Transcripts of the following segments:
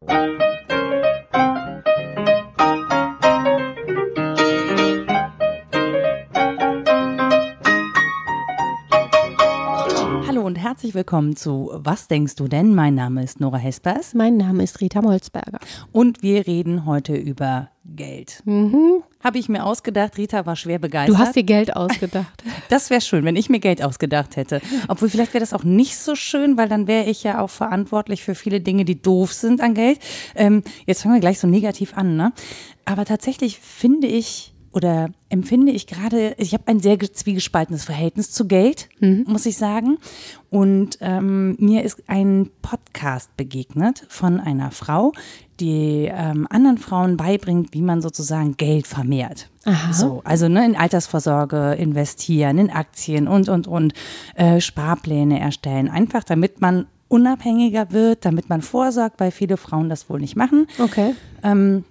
Hallo und herzlich willkommen zu Was denkst du denn? Mein Name ist Nora Hespers. Mein Name ist Rita Molzberger. Und wir reden heute über Geld. Mhm. Habe ich mir ausgedacht. Rita war schwer begeistert. Du hast dir Geld ausgedacht. Das wäre schön, wenn ich mir Geld ausgedacht hätte. Obwohl vielleicht wäre das auch nicht so schön, weil dann wäre ich ja auch verantwortlich für viele Dinge, die doof sind an Geld. Ähm, jetzt fangen wir gleich so negativ an, ne? Aber tatsächlich finde ich oder empfinde ich gerade, ich habe ein sehr zwiegespaltenes Verhältnis zu Geld, mhm. muss ich sagen. Und ähm, mir ist ein Podcast begegnet von einer Frau, die ähm, anderen Frauen beibringt, wie man sozusagen Geld vermehrt. Aha. So, also ne, in Altersvorsorge investieren, in Aktien und und und äh, Sparpläne erstellen, einfach damit man unabhängiger wird, damit man vorsorgt, weil viele Frauen das wohl nicht machen. Okay. Ähm,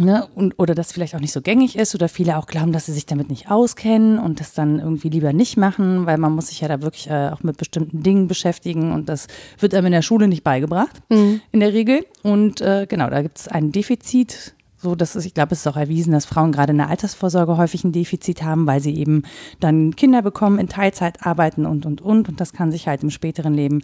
Ne, und, oder das vielleicht auch nicht so gängig ist oder viele auch glauben, dass sie sich damit nicht auskennen und das dann irgendwie lieber nicht machen, weil man muss sich ja da wirklich äh, auch mit bestimmten Dingen beschäftigen und das wird einem in der Schule nicht beigebracht, mhm. in der Regel. Und äh, genau, da gibt es ein Defizit, so dass es, ich glaube, es ist auch erwiesen, dass Frauen gerade in der Altersvorsorge häufig ein Defizit haben, weil sie eben dann Kinder bekommen, in Teilzeit arbeiten und, und, und. Und das kann sich halt im späteren Leben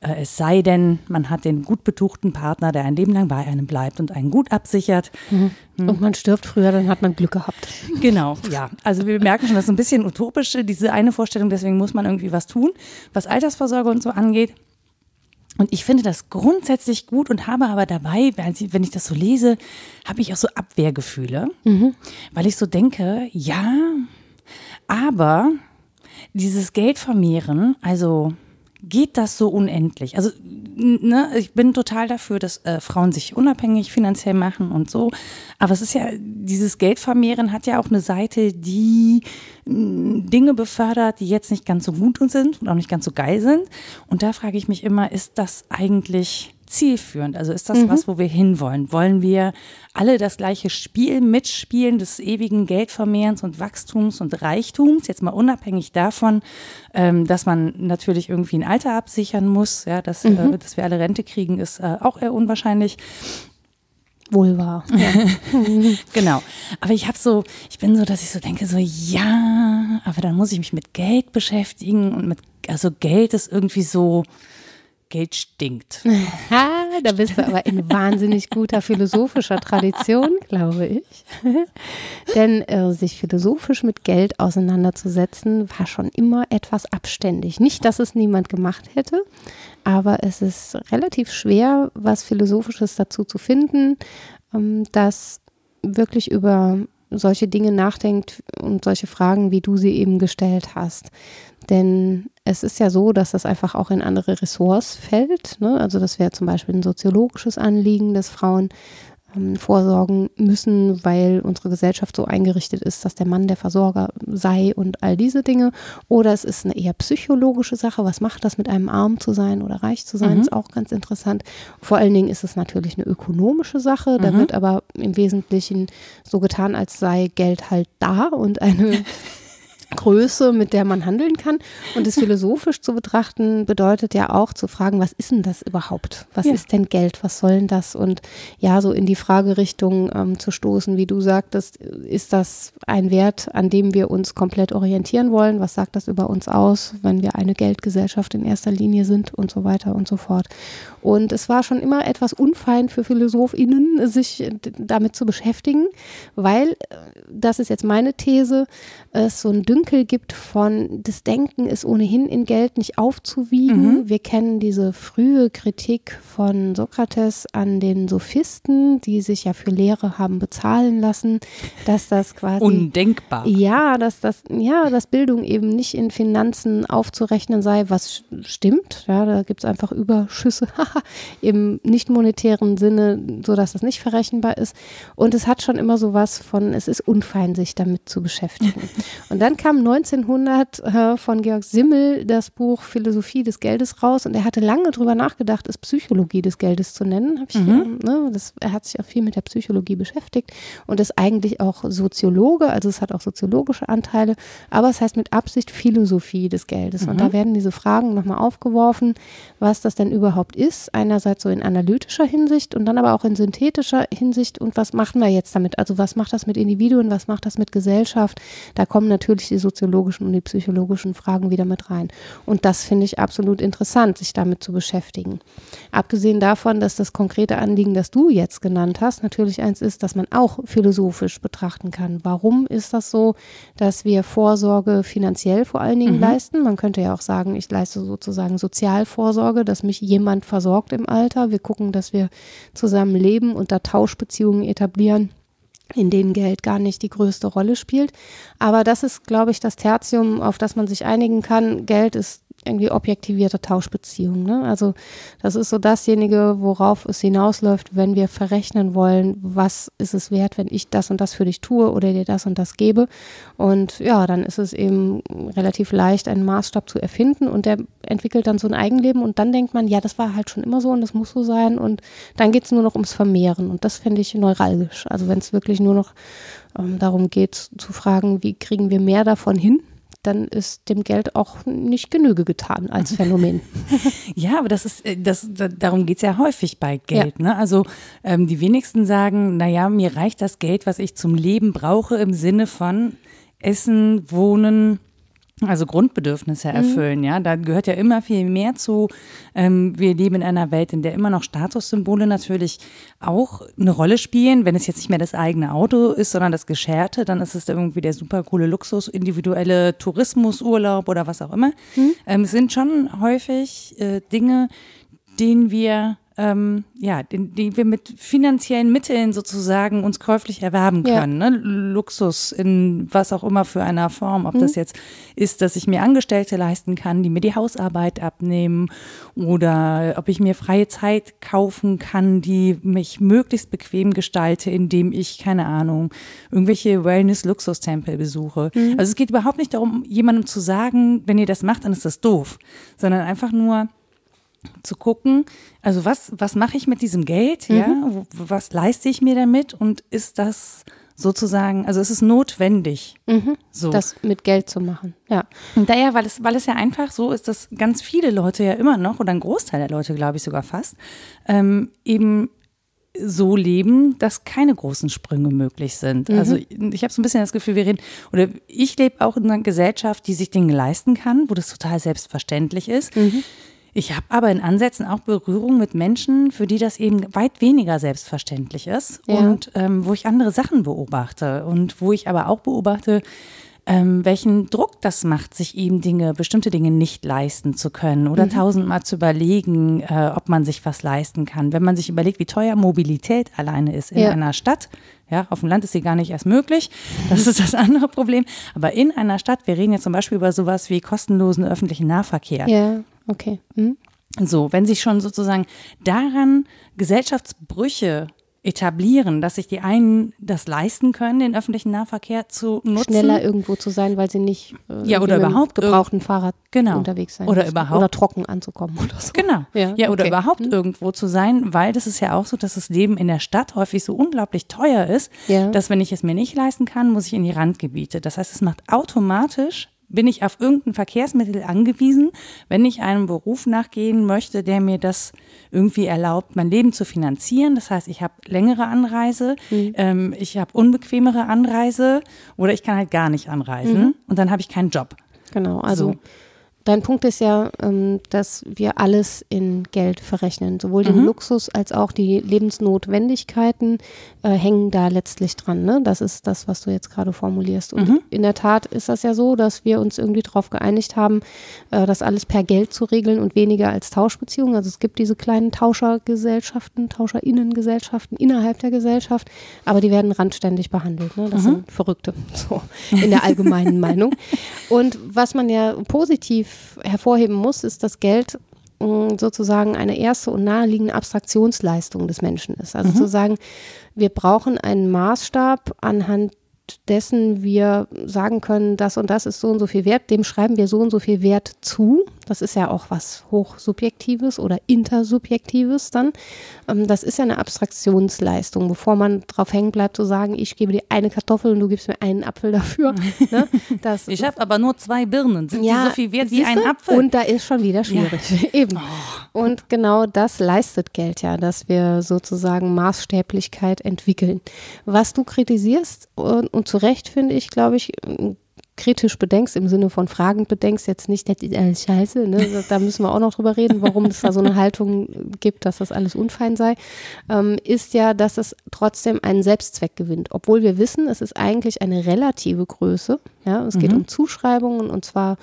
es sei denn, man hat den gut betuchten Partner, der ein Leben lang bei einem bleibt und einen gut absichert. Mhm. Mhm. Und man stirbt früher, dann hat man Glück gehabt. Genau, ja. Also wir merken schon, das ist ein bisschen utopisch, diese eine Vorstellung, deswegen muss man irgendwie was tun, was Altersvorsorge und so angeht. Und ich finde das grundsätzlich gut und habe aber dabei, wenn ich das so lese, habe ich auch so Abwehrgefühle, mhm. weil ich so denke, ja, aber dieses Geld vermehren, also geht das so unendlich? Also, ne, ich bin total dafür, dass äh, Frauen sich unabhängig finanziell machen und so. Aber es ist ja, dieses Geldvermehren hat ja auch eine Seite, die mh, Dinge befördert, die jetzt nicht ganz so gut sind und auch nicht ganz so geil sind. Und da frage ich mich immer, ist das eigentlich zielführend? Also ist das mhm. was, wo wir hinwollen? Wollen wir alle das gleiche Spiel mitspielen des ewigen Geldvermehrens und Wachstums und Reichtums? Jetzt mal unabhängig davon, ähm, dass man natürlich irgendwie ein Alter absichern muss, ja, dass, äh, mhm. äh, dass wir alle Rente kriegen, ist äh, auch eher unwahrscheinlich. Wohl wahr. Ja. genau. Aber ich habe so, ich bin so, dass ich so denke, so ja, aber dann muss ich mich mit Geld beschäftigen und mit, also Geld ist irgendwie so, Geld stinkt. Ha, da bist du aber in wahnsinnig guter philosophischer Tradition, glaube ich. Denn äh, sich philosophisch mit Geld auseinanderzusetzen, war schon immer etwas abständig. Nicht, dass es niemand gemacht hätte, aber es ist relativ schwer, was Philosophisches dazu zu finden, ähm, das wirklich über solche Dinge nachdenkt und solche Fragen, wie du sie eben gestellt hast. Denn es ist ja so, dass das einfach auch in andere Ressorts fällt. Ne? Also das wäre zum Beispiel ein soziologisches Anliegen, dass Frauen ähm, vorsorgen müssen, weil unsere Gesellschaft so eingerichtet ist, dass der Mann der Versorger sei und all diese Dinge. Oder es ist eine eher psychologische Sache. Was macht das mit einem arm zu sein oder reich zu sein? Mhm. Ist auch ganz interessant. Vor allen Dingen ist es natürlich eine ökonomische Sache. Da mhm. wird aber im Wesentlichen so getan, als sei Geld halt da und eine Größe, mit der man handeln kann. Und es philosophisch zu betrachten, bedeutet ja auch zu fragen, was ist denn das überhaupt? Was ja. ist denn Geld? Was soll denn das? Und ja, so in die Fragerichtung ähm, zu stoßen, wie du sagtest, ist das ein Wert, an dem wir uns komplett orientieren wollen? Was sagt das über uns aus, wenn wir eine Geldgesellschaft in erster Linie sind und so weiter und so fort? Und es war schon immer etwas unfein für PhilosophInnen, sich damit zu beschäftigen, weil, äh, das ist jetzt meine These, es so ein Dünkel gibt von, das Denken ist ohnehin in Geld nicht aufzuwiegen. Mhm. Wir kennen diese frühe Kritik von Sokrates an den Sophisten, die sich ja für Lehre haben bezahlen lassen, dass das quasi. Undenkbar. Ja, dass das, ja, dass Bildung eben nicht in Finanzen aufzurechnen sei, was stimmt. Ja, da gibt es einfach Überschüsse im nicht monetären Sinne, sodass das nicht verrechenbar ist. Und es hat schon immer so was von, es ist unfein, sich damit zu beschäftigen. Und dann kam kam 1900 äh, von Georg Simmel das Buch Philosophie des Geldes raus und er hatte lange drüber nachgedacht, es Psychologie des Geldes zu nennen. Ich, mhm. ne, das, er hat sich auch viel mit der Psychologie beschäftigt und ist eigentlich auch Soziologe, also es hat auch soziologische Anteile, aber es heißt mit Absicht Philosophie des Geldes. Mhm. Und da werden diese Fragen nochmal aufgeworfen, was das denn überhaupt ist. Einerseits so in analytischer Hinsicht und dann aber auch in synthetischer Hinsicht und was machen wir jetzt damit? Also was macht das mit Individuen, was macht das mit Gesellschaft? Da kommen natürlich die soziologischen und die psychologischen Fragen wieder mit rein. Und das finde ich absolut interessant, sich damit zu beschäftigen. Abgesehen davon, dass das konkrete Anliegen, das du jetzt genannt hast, natürlich eins ist, dass man auch philosophisch betrachten kann. Warum ist das so, dass wir Vorsorge finanziell vor allen Dingen mhm. leisten? Man könnte ja auch sagen, ich leiste sozusagen Sozialvorsorge, dass mich jemand versorgt im Alter. Wir gucken, dass wir zusammen leben und da Tauschbeziehungen etablieren in denen Geld gar nicht die größte Rolle spielt. Aber das ist, glaube ich, das Tertium, auf das man sich einigen kann. Geld ist irgendwie objektivierte Tauschbeziehung. Ne? Also das ist so dasjenige, worauf es hinausläuft, wenn wir verrechnen wollen, was ist es wert, wenn ich das und das für dich tue oder dir das und das gebe. Und ja, dann ist es eben relativ leicht, einen Maßstab zu erfinden und der entwickelt dann so ein Eigenleben und dann denkt man, ja, das war halt schon immer so und das muss so sein und dann geht es nur noch ums Vermehren und das finde ich neuralgisch. Also wenn es wirklich nur noch ähm, darum geht zu fragen, wie kriegen wir mehr davon hin, dann ist dem Geld auch nicht Genüge getan als Phänomen. ja, aber das ist, äh, das, darum geht es ja häufig bei Geld. Ja. Ne? Also ähm, die wenigsten sagen, naja, mir reicht das Geld, was ich zum Leben brauche, im Sinne von Essen, Wohnen, also Grundbedürfnisse mhm. erfüllen, mhm. ja. Da gehört ja immer viel mehr zu. Ähm, wir leben in einer Welt, in der immer noch Statussymbole natürlich auch eine Rolle spielen. Wenn es jetzt nicht mehr das eigene Auto ist, sondern das Gescherte, dann ist es irgendwie der super coole Luxus, individuelle Tourismusurlaub oder was auch immer. Mhm. Ähm, es sind schon häufig äh, Dinge, denen wir ähm, ja, den, den wir mit finanziellen Mitteln sozusagen uns käuflich erwerben können. Ja. Ne? Luxus in was auch immer für einer Form, ob mhm. das jetzt ist, dass ich mir Angestellte leisten kann, die mir die Hausarbeit abnehmen oder ob ich mir freie Zeit kaufen kann, die mich möglichst bequem gestalte, indem ich, keine Ahnung, irgendwelche Wellness-Luxustempel besuche. Mhm. Also es geht überhaupt nicht darum, jemandem zu sagen, wenn ihr das macht, dann ist das doof, sondern einfach nur, zu gucken, also was, was mache ich mit diesem Geld, mhm. ja, was leiste ich mir damit und ist das sozusagen, also ist es notwendig, mhm. so. das mit Geld zu machen, ja. Und daher, weil es, weil es ja einfach so ist, dass ganz viele Leute ja immer noch, oder ein Großteil der Leute, glaube ich sogar fast, ähm, eben so leben, dass keine großen Sprünge möglich sind. Mhm. Also ich habe so ein bisschen das Gefühl, wir reden, oder ich lebe auch in einer Gesellschaft, die sich Dinge leisten kann, wo das total selbstverständlich ist. Mhm. Ich habe aber in Ansätzen auch Berührung mit Menschen, für die das eben weit weniger selbstverständlich ist ja. und ähm, wo ich andere Sachen beobachte und wo ich aber auch beobachte, ähm, welchen Druck das macht, sich eben Dinge, bestimmte Dinge nicht leisten zu können oder mhm. tausendmal zu überlegen, äh, ob man sich was leisten kann. Wenn man sich überlegt, wie teuer Mobilität alleine ist in ja. einer Stadt, ja, auf dem Land ist sie gar nicht erst möglich. Das ist das andere Problem. Aber in einer Stadt, wir reden jetzt zum Beispiel über sowas wie kostenlosen öffentlichen Nahverkehr. Ja. Okay. Mhm. So, wenn sich schon sozusagen daran Gesellschaftsbrüche etablieren, dass sich die einen das leisten können, den öffentlichen Nahverkehr zu nutzen. Schneller irgendwo zu sein, weil sie nicht äh, ja, oder überhaupt gebrauchten Fahrrad genau. unterwegs sein Oder müssen. überhaupt. Oder trocken anzukommen oder so. Genau. Ja, ja oder okay. überhaupt mhm. irgendwo zu sein, weil das ist ja auch so, dass das Leben in der Stadt häufig so unglaublich teuer ist, ja. dass wenn ich es mir nicht leisten kann, muss ich in die Randgebiete. Das heißt, es macht automatisch bin ich auf irgendein Verkehrsmittel angewiesen, wenn ich einem Beruf nachgehen möchte, der mir das irgendwie erlaubt, mein Leben zu finanzieren. Das heißt, ich habe längere Anreise, mhm. ähm, ich habe unbequemere Anreise oder ich kann halt gar nicht anreisen mhm. und dann habe ich keinen Job. Genau, also so. Dein Punkt ist ja, ähm, dass wir alles in Geld verrechnen. Sowohl den mhm. Luxus als auch die Lebensnotwendigkeiten äh, hängen da letztlich dran. Ne? Das ist das, was du jetzt gerade formulierst. Und mhm. in der Tat ist das ja so, dass wir uns irgendwie darauf geeinigt haben, äh, das alles per Geld zu regeln und weniger als Tauschbeziehungen. Also es gibt diese kleinen Tauschergesellschaften, Tauscherinnengesellschaften innerhalb der Gesellschaft, aber die werden randständig behandelt. Ne? Das mhm. sind Verrückte, so in der allgemeinen Meinung. Und was man ja positiv hervorheben muss, ist, dass Geld mm, sozusagen eine erste und naheliegende Abstraktionsleistung des Menschen ist. Also mhm. zu sagen, wir brauchen einen Maßstab, anhand dessen wir sagen können, das und das ist so und so viel wert, dem schreiben wir so und so viel Wert zu. Das ist ja auch was Hochsubjektives oder Intersubjektives dann. Ähm, das ist ja eine Abstraktionsleistung, bevor man drauf hängen bleibt zu sagen, ich gebe dir eine Kartoffel und du gibst mir einen Apfel dafür. ne? ich habe aber nur zwei Birnen. Sind ja, die so viel wert wie ein Apfel? Und da ist schon wieder schwierig. Ja. Eben. Oh. Und genau das leistet Geld ja, dass wir sozusagen Maßstäblichkeit entwickeln. Was du kritisierst und, und zu Recht finde ich, glaube ich, kritisch bedenkst, im Sinne von fragend bedenkst, jetzt nicht, das ist alles scheiße, ne? da müssen wir auch noch drüber reden, warum es da so eine Haltung gibt, dass das alles unfein sei, ähm, ist ja, dass es trotzdem einen Selbstzweck gewinnt. Obwohl wir wissen, es ist eigentlich eine relative Größe. Ja? Es geht mhm. um Zuschreibungen und zwar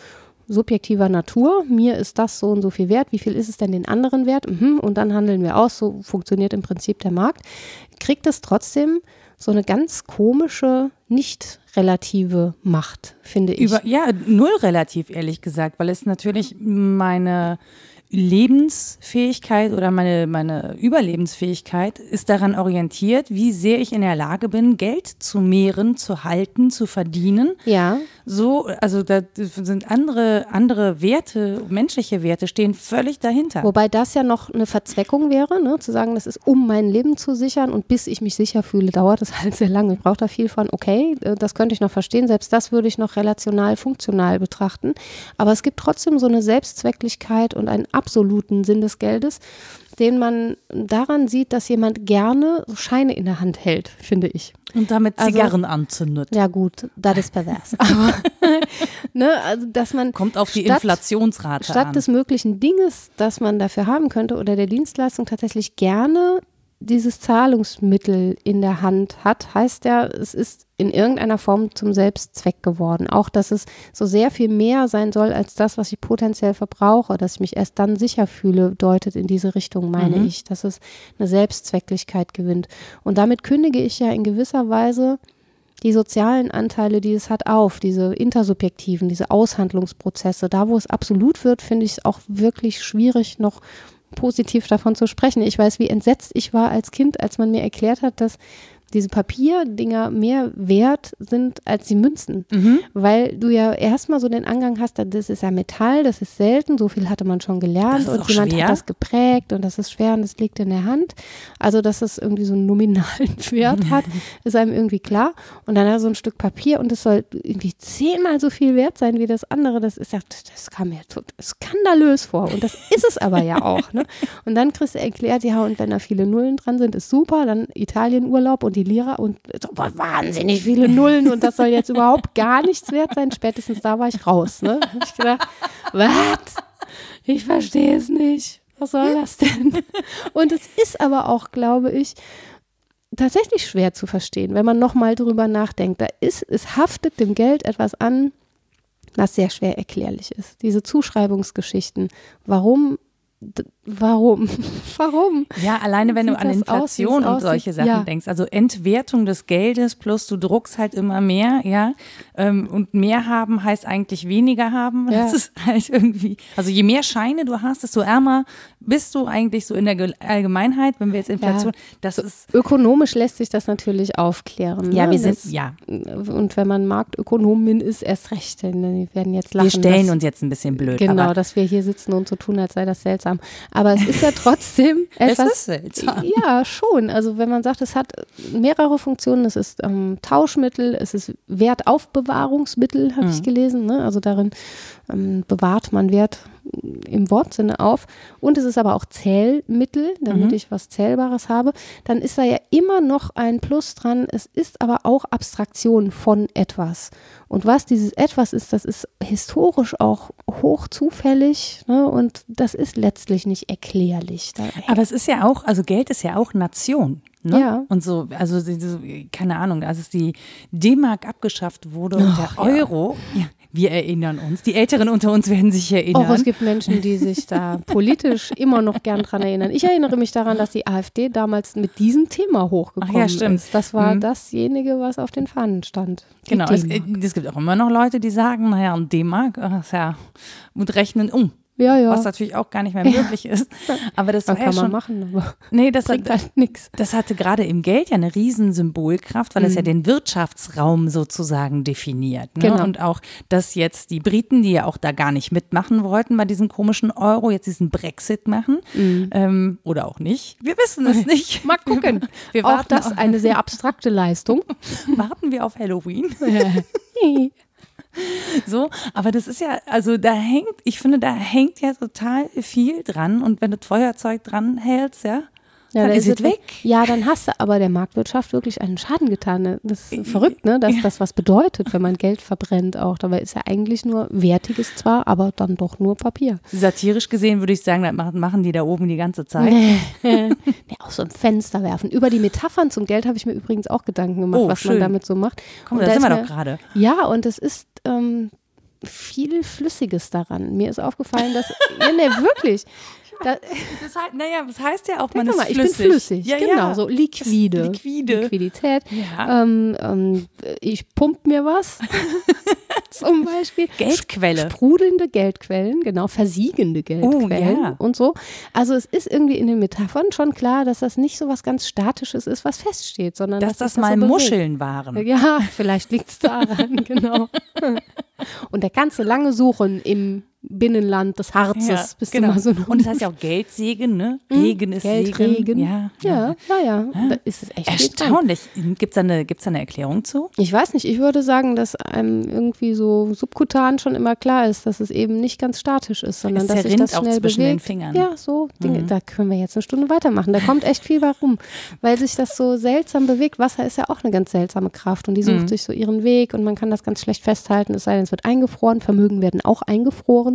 subjektiver Natur. Mir ist das so und so viel wert. Wie viel ist es denn den anderen wert? Mhm. Und dann handeln wir aus. So funktioniert im Prinzip der Markt. Kriegt es trotzdem so eine ganz komische, nicht relative Macht, finde ich. Über, ja, null relativ, ehrlich gesagt, weil es natürlich meine Lebensfähigkeit oder meine, meine Überlebensfähigkeit ist daran orientiert, wie sehr ich in der Lage bin, Geld zu mehren, zu halten, zu verdienen. Ja. So, also da sind andere, andere Werte, menschliche Werte stehen völlig dahinter. Wobei das ja noch eine Verzweckung wäre, ne? zu sagen, das ist um mein Leben zu sichern und bis ich mich sicher fühle, dauert es halt sehr lange. Ich brauche da viel von, okay, äh, das könnte ich noch verstehen, selbst das würde ich noch relational funktional betrachten. Aber es gibt trotzdem so eine Selbstzwecklichkeit und ein absoluten Sinn des Geldes, den man daran sieht, dass jemand gerne Scheine in der Hand hält, finde ich. Und damit also Zigarren also, anzündet. Ja gut, das ist pervers. Aber, ne, also dass man kommt auf die statt, Inflationsrate statt an. des möglichen Dinges, das man dafür haben könnte oder der Dienstleistung tatsächlich gerne dieses Zahlungsmittel in der Hand hat, heißt ja, es ist in irgendeiner Form zum Selbstzweck geworden. Auch, dass es so sehr viel mehr sein soll als das, was ich potenziell verbrauche, dass ich mich erst dann sicher fühle, deutet in diese Richtung, meine mhm. ich, dass es eine Selbstzwecklichkeit gewinnt. Und damit kündige ich ja in gewisser Weise die sozialen Anteile, die es hat, auf, diese intersubjektiven, diese Aushandlungsprozesse. Da, wo es absolut wird, finde ich es auch wirklich schwierig, noch positiv davon zu sprechen. Ich weiß, wie entsetzt ich war als Kind, als man mir erklärt hat, dass diese Papierdinger mehr wert sind als die Münzen. Mhm. Weil du ja erstmal so den Angang hast, das ist ja Metall, das ist selten, so viel hatte man schon gelernt und jemand schwer. hat das geprägt und das ist schwer und das liegt in der Hand. Also, dass es irgendwie so einen nominalen Wert hat, ist einem irgendwie klar. Und dann hat er so ein Stück Papier und es soll irgendwie zehnmal so viel wert sein wie das andere. Das ist ja, das kam mir skandalös vor. Und das ist es aber ja auch. Ne? Und dann kriegst du erklärt, ja, und wenn da viele Nullen dran sind, ist super, dann Italienurlaub und die Lira und so, wahnsinnig viele Nullen und das soll jetzt überhaupt gar nichts wert sein. Spätestens da war ich raus. Ne? ich gedacht, was? Ich verstehe es nicht. Was soll das denn? Und es ist aber auch, glaube ich, tatsächlich schwer zu verstehen, wenn man nochmal drüber nachdenkt. Da ist, es haftet dem Geld etwas an, was sehr schwer erklärlich ist. Diese Zuschreibungsgeschichten. Warum Warum? Warum? Ja, alleine wenn du an Inflation aus, und solche Sachen ja. denkst. Also Entwertung des Geldes plus du druckst halt immer mehr, ja. Ähm, und mehr haben heißt eigentlich weniger haben. Ja. Das ist halt irgendwie, also je mehr Scheine du hast, desto ärmer bist du eigentlich so in der Allgemeinheit, wenn wir jetzt Inflation, ja. das ist. Ökonomisch lässt sich das natürlich aufklären. Ja, ne? wir sind, das, ja. Und wenn man Marktökonomin ist, erst recht, denn die werden jetzt lachen. Wir stellen dass, uns jetzt ein bisschen blöd. Genau, dass wir hier sitzen und so tun, als sei das seltsam. Aber es ist ja trotzdem etwas. es ist seltsam. Ja, schon. Also wenn man sagt, es hat mehrere Funktionen, es ist ähm, Tauschmittel, es ist Wertaufbewahrungsmittel, habe mhm. ich gelesen. Ne? Also darin ähm, bewahrt man Wert im Wortsinne auf. Und es ist aber auch Zählmittel, damit mhm. ich was Zählbares habe. Dann ist da ja immer noch ein Plus dran. Es ist aber auch Abstraktion von etwas. Und was dieses etwas ist, das ist historisch auch hoch zufällig ne? und das ist letztlich nicht erklärlich. Aber es ist ja auch, also Geld ist ja auch Nation. Ne? Ja. Und so, also keine Ahnung, als die D-Mark abgeschafft wurde und der Euro, ja. Wir erinnern uns. Die Älteren unter uns werden sich erinnern. Auch es gibt Menschen, die sich da politisch immer noch gern dran erinnern. Ich erinnere mich daran, dass die AfD damals mit diesem Thema hochgekommen Ach ja, stimmt. ist. Das war mhm. dasjenige, was auf den Fahnen stand. Genau. Es, es, gibt auch immer noch Leute, die sagen, naja, und D-Mark, ja, und rechnen um. Ja, ja. Was natürlich auch gar nicht mehr möglich ist. Aber das war kann ja man schon, machen, aber nee, das, bringt halt nichts. das hatte gerade im Geld ja eine riesen Symbolkraft, weil es ja Mhm. den Wirtschaftsraum sozusagen definiert. Ne? Genau. Und auch, dass jetzt die Briten, die ja auch da gar nicht mitmachen wollten bei diesem komischen Euro, jetzt diesen Brexit machen. Ähm, oder auch nicht. Wir wissen es nicht. Mhm. Mal gucken. Wir Auch warten, das eine sehr abstrakte Leistung. warten wir auf Halloween. So, aber das ist ja, also da hängt, ich finde, da hängt ja total viel dran. Und wenn du Feuerzeug dran hältst, ja, dann da ist es weg. Ja, dann hast du aber der Marktwirtschaft wirklich einen Schaden getan. ne? Das ist verrückt, ne? dass das was bedeutet, wenn man Geld verbrennt auch. Dabei ist ja eigentlich nur wertiges zwar, aber dann doch nur Papier. Satirisch gesehen würde ich sagen, das machen- die da oben die ganze Zeit. ja, auch so ein Fenster werfen. Über die Metaphern zum Geld habe ich mir übrigens auch Gedanken gemacht, Oh, was schön. man damit so macht. Komm, Und da sind wir doch gerade. Ja, und es ist ähm, viel Flüssiges daran. Mir ist aufgefallen, dass, nee, wirklich. Da, Das heißt, naja, das heißt ja auch, man ist mal, ich flüssig. bin flüssig. Ja, genau, ja. so liquide. Liquide. Liquidität. Ja. Ähm, ähm, ich pump mir was. Zum Beispiel. Geldquelle. Sprudelnde Geldquellen, genau, versiegende Geldquellen Oh, ja. und so. Also es ist irgendwie in den Metaphern schon klar, dass das nicht so was ganz Statisches ist, was feststeht, sondern Dass dass, das sich mal so. Muscheln waren. Ja, vielleicht liegt es daran, genau. Und der ganze lange Suchen im Binnenland des Harzes, bis du mal so genau. Und das heißt ja auch Geldsegen, ne? Regen ist Segen. Geldregen. Ja, ja, ja, ja. Da ist es echt. Erstaunlich. Gibt es da, eine- gibt's da eine Erklärung zu? Ich weiß nicht, ich würde sagen, dass einem irgendwie so subkutan schon immer klar ist, dass es eben nicht ganz statisch ist, sondern Es dass sich das auch schnell zwischen bewegt. den Fingern. Mhm. Ja, so Dinge, da können wir jetzt eine Stunde weitermachen. Da kommt echt viel bei rum, weil sich das so seltsam bewegt. Wasser ist ja auch eine ganz seltsame Kraft und die sucht Mhm. sich so ihren Weg und man kann das ganz schlecht festhalten, es sei denn, es wird eingefroren, Vermögen werden auch eingefroren.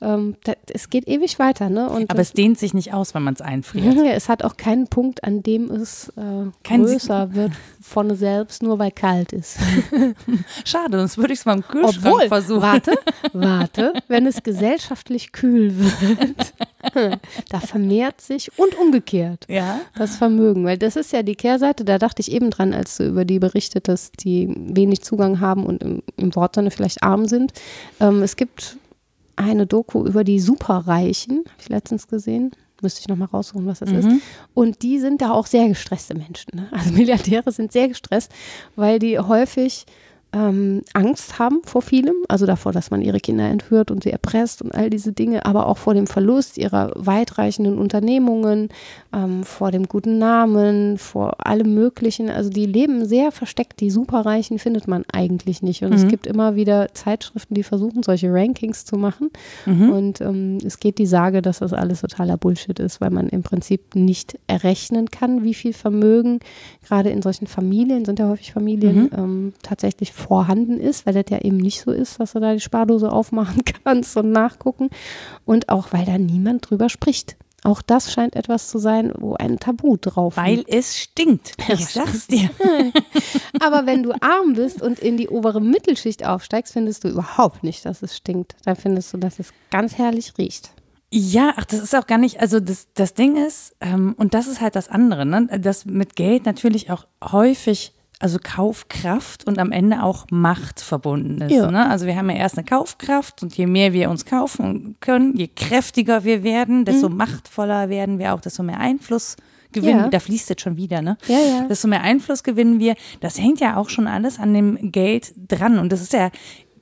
Ähm, da, es geht ewig weiter, ne? Und Aber es dehnt sich nicht aus, wenn man es einfriert. ja, es hat auch keinen Punkt, an dem es äh, größer wird von selbst, nur weil kalt ist. Schade, sonst würde ich es mal im Kühlschrank Obwohl, versuchen. warte, warte, wenn es gesellschaftlich kühl wird, da vermehrt sich und umgekehrt Ja. das Vermögen, weil das ist ja die Kehrseite, da dachte ich eben dran, als du über die berichtet hast, die wenig Zugang haben und im, im Wortsinne vielleicht arm sind. Ähm, es gibt eine Doku über die Superreichen, habe ich letztens gesehen. Müsste ich nochmal raussuchen, was das ist. Und die sind da auch sehr gestresste Menschen. Ne? Also Milliardäre sind sehr gestresst, weil die häufig ähm, Angst haben vor vielem, also davor, dass man ihre Kinder entführt und sie erpresst und all diese Dinge, aber auch vor dem Verlust ihrer weitreichenden Unternehmungen, ähm, vor dem guten Namen, vor allem Möglichen. Also die leben sehr versteckt. Die Superreichen findet man eigentlich nicht. Und es gibt immer wieder Zeitschriften, die versuchen, solche Rankings zu machen. Und ähm, es geht die Sage, dass das alles totaler Bullshit ist, weil man im Prinzip nicht errechnen kann, wie viel Vermögen gerade in solchen Familien, sind ja häufig Familien, ähm, tatsächlich vorhanden ist, weil das ja eben nicht so ist, dass du da die Spardose aufmachen kannst und nachgucken. Und auch, weil da niemand drüber spricht. Auch das scheint etwas zu sein, wo ein Tabu drauf Weil liegt. es stinkt. Ich sag's dir. Aber wenn du arm bist und in die obere Mittelschicht aufsteigst, findest du überhaupt nicht, dass es stinkt. Dann findest du, dass es ganz herrlich riecht. Ja, ach, das ist auch gar nicht, also das, das Ding ist, ähm, und das ist halt das andere, ne? dass mit Geld natürlich auch häufig, also Kaufkraft und am Ende auch Macht verbunden ist. Ja. Ne? Also wir haben ja erst eine Kaufkraft und je mehr wir uns kaufen können, je kräftiger wir werden, desto machtvoller werden wir auch, desto mehr Einfluss gewinnen. Ja. Da fließt jetzt schon wieder, ne? Ja, ja. Desto mehr Einfluss gewinnen wir. Das hängt ja auch schon alles an dem Geld dran. Und das ist ja,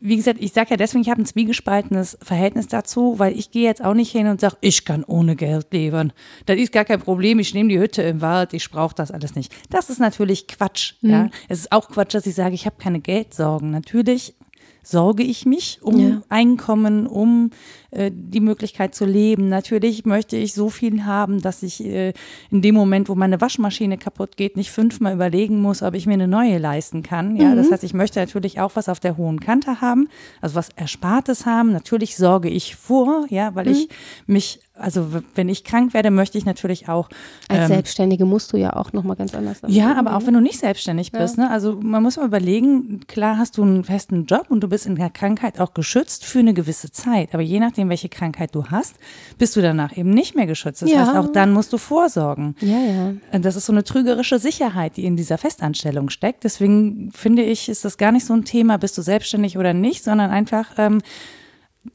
wie gesagt, ich sage ja deswegen, ich habe ein zwiegespaltenes Verhältnis dazu, weil ich gehe jetzt auch nicht hin und sage, ich kann ohne Geld leben. Das ist gar kein Problem, ich nehme die Hütte im Wald, ich brauche das alles nicht. Das ist natürlich Quatsch. Mhm. Ja? Es ist auch Quatsch, dass ich sage, ich habe keine Geldsorgen. Natürlich sorge ich mich um Ja. Einkommen, um äh, die Möglichkeit zu leben. Natürlich möchte ich so viel haben, dass ich äh, in dem Moment, wo meine Waschmaschine kaputt geht, nicht fünfmal überlegen muss, ob ich mir eine neue leisten kann. Ja, das heißt, ich möchte natürlich auch was auf der hohen Kante haben, also was Erspartes haben. Natürlich sorge ich vor, ja, weil ich mich, also wenn ich krank werde, möchte ich natürlich auch Als ähm, Selbstständige musst du ja auch nochmal ganz anders ja, aber auch wenn du nicht selbstständig bist, ne? Also man muss mal überlegen, klar hast du einen festen Job und du bist in der Krankheit auch geschützt für eine gewisse Zeit. Aber je nachdem, welche Krankheit du hast, bist du danach eben nicht mehr geschützt. Das Ja. heißt, auch dann musst du vorsorgen. Ja, ja. Das ist so eine trügerische Sicherheit, die in dieser Festanstellung steckt. Deswegen finde ich, ist das gar nicht so ein Thema, bist du selbstständig oder nicht, sondern einfach, ähm,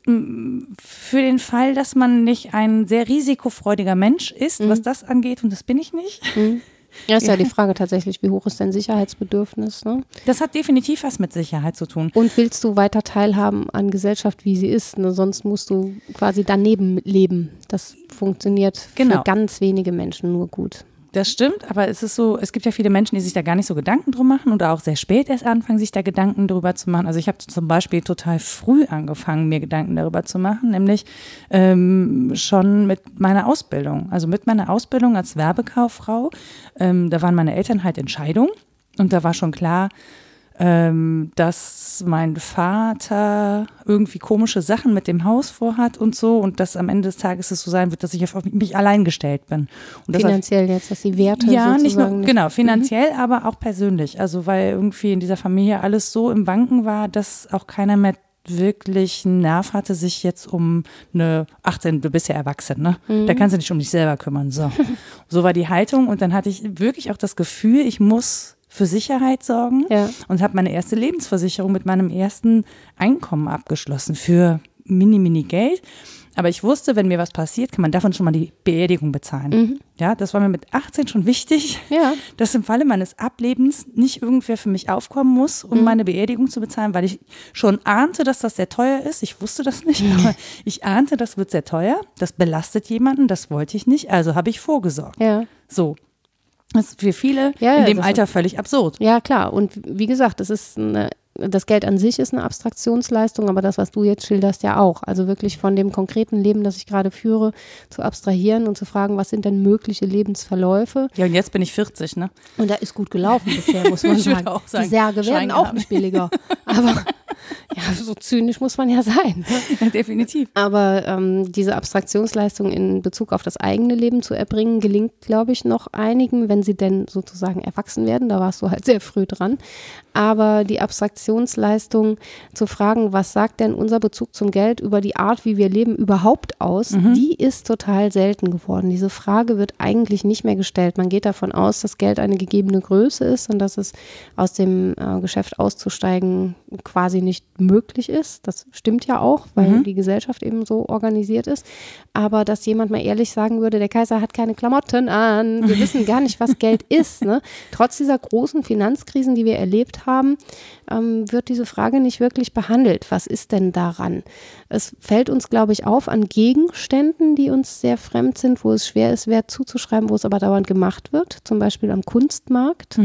für den Fall, dass man nicht ein sehr risikofreudiger Mensch ist, Mhm. was das angeht, und das bin ich nicht. Ja, ist ja die Frage tatsächlich, wie hoch ist dein Sicherheitsbedürfnis? Ne? Das hat definitiv was mit Sicherheit zu tun. Und willst du weiter teilhaben an Gesellschaft, wie sie ist? Ne? Sonst musst du quasi daneben leben. Das funktioniert Genau. für ganz wenige Menschen nur gut. Das stimmt, aber es ist so, es gibt ja viele Menschen, die sich da gar nicht so Gedanken drum machen oder auch sehr spät erst anfangen, sich da Gedanken drüber zu machen. Also ich habe zum Beispiel total früh angefangen, mir Gedanken darüber zu machen, nämlich ähm, schon mit meiner Ausbildung. Also mit meiner Ausbildung als Werbekauffrau. Ähm, da waren meine Eltern halt in Scheidung und da war schon klar, ähm, dass mein Vater irgendwie komische Sachen mit dem Haus vorhat und so und dass am Ende des Tages es so sein wird, dass ich auf mich allein gestellt bin. Und das Finanziell jetzt, dass die Werte ja, nicht nur, nicht- genau, finanziell, aber auch persönlich. Also weil irgendwie in dieser Familie alles so im Wanken war, dass auch keiner mehr wirklich einen Nerv hatte, sich jetzt um eine 18, du bist ja erwachsen, ne? Da kannst du dich um dich selber kümmern. So. so war die Haltung und dann hatte ich wirklich auch das Gefühl, ich muss für Sicherheit sorgen Ja. und habe meine erste Lebensversicherung mit meinem ersten Einkommen abgeschlossen für mini, mini Geld. Aber ich wusste, wenn mir was passiert, kann man davon schon mal die Beerdigung bezahlen. Ja, das war mir mit 18 schon wichtig, Ja. dass im Falle meines Ablebens nicht irgendwer für mich aufkommen muss, um meine Beerdigung zu bezahlen, weil ich schon ahnte, dass das sehr teuer ist. Ich wusste das nicht, aber ich ahnte, das wird sehr teuer. Das belastet jemanden, das wollte ich nicht, also habe ich vorgesorgt. Ja. So. Das ist für viele Ja, in dem Alter völlig absurd. Ja, klar. Und wie gesagt, das ist eine, das Geld an sich ist eine Abstraktionsleistung, aber das, was du jetzt schilderst, ja auch. Also wirklich von dem konkreten Leben, das ich gerade führe, zu abstrahieren und zu fragen, was sind denn mögliche Lebensverläufe? Ja, und jetzt bin ich 40, ne? Und da ist gut gelaufen bisher, muss man sagen. auch sagen, Die Särge werden auch nicht billiger. Aber ja, so zynisch muss man ja sein. ne? Ja, definitiv. Aber ähm, diese Abstraktionsleistung in Bezug auf das eigene Leben zu erbringen, gelingt, glaube ich, noch einigen, wenn sie denn sozusagen erwachsen werden. Da warst du halt sehr früh dran. Aber die Abstraktionsleistung zu fragen, was sagt denn unser Bezug zum Geld über die Art, wie wir leben, überhaupt aus, die ist total selten geworden. Diese Frage wird eigentlich nicht mehr gestellt. Man geht davon aus, dass Geld eine gegebene Größe ist und dass es aus dem äh, Geschäft auszusteigen quasi nicht möglich ist. Das stimmt ja auch, weil die Gesellschaft eben so organisiert ist. Aber dass jemand mal ehrlich sagen würde, der Kaiser hat keine Klamotten an, wir wissen gar nicht, was Geld ist. Ne? Trotz dieser großen Finanzkrisen, die wir erlebt haben, ähm, wird diese Frage nicht wirklich behandelt. Was ist denn daran? Es fällt uns, glaube ich, auf an Gegenständen, die uns sehr fremd sind, wo es schwer ist, Wert zuzuschreiben, wo es aber dauernd gemacht wird. Zum Beispiel am Kunstmarkt.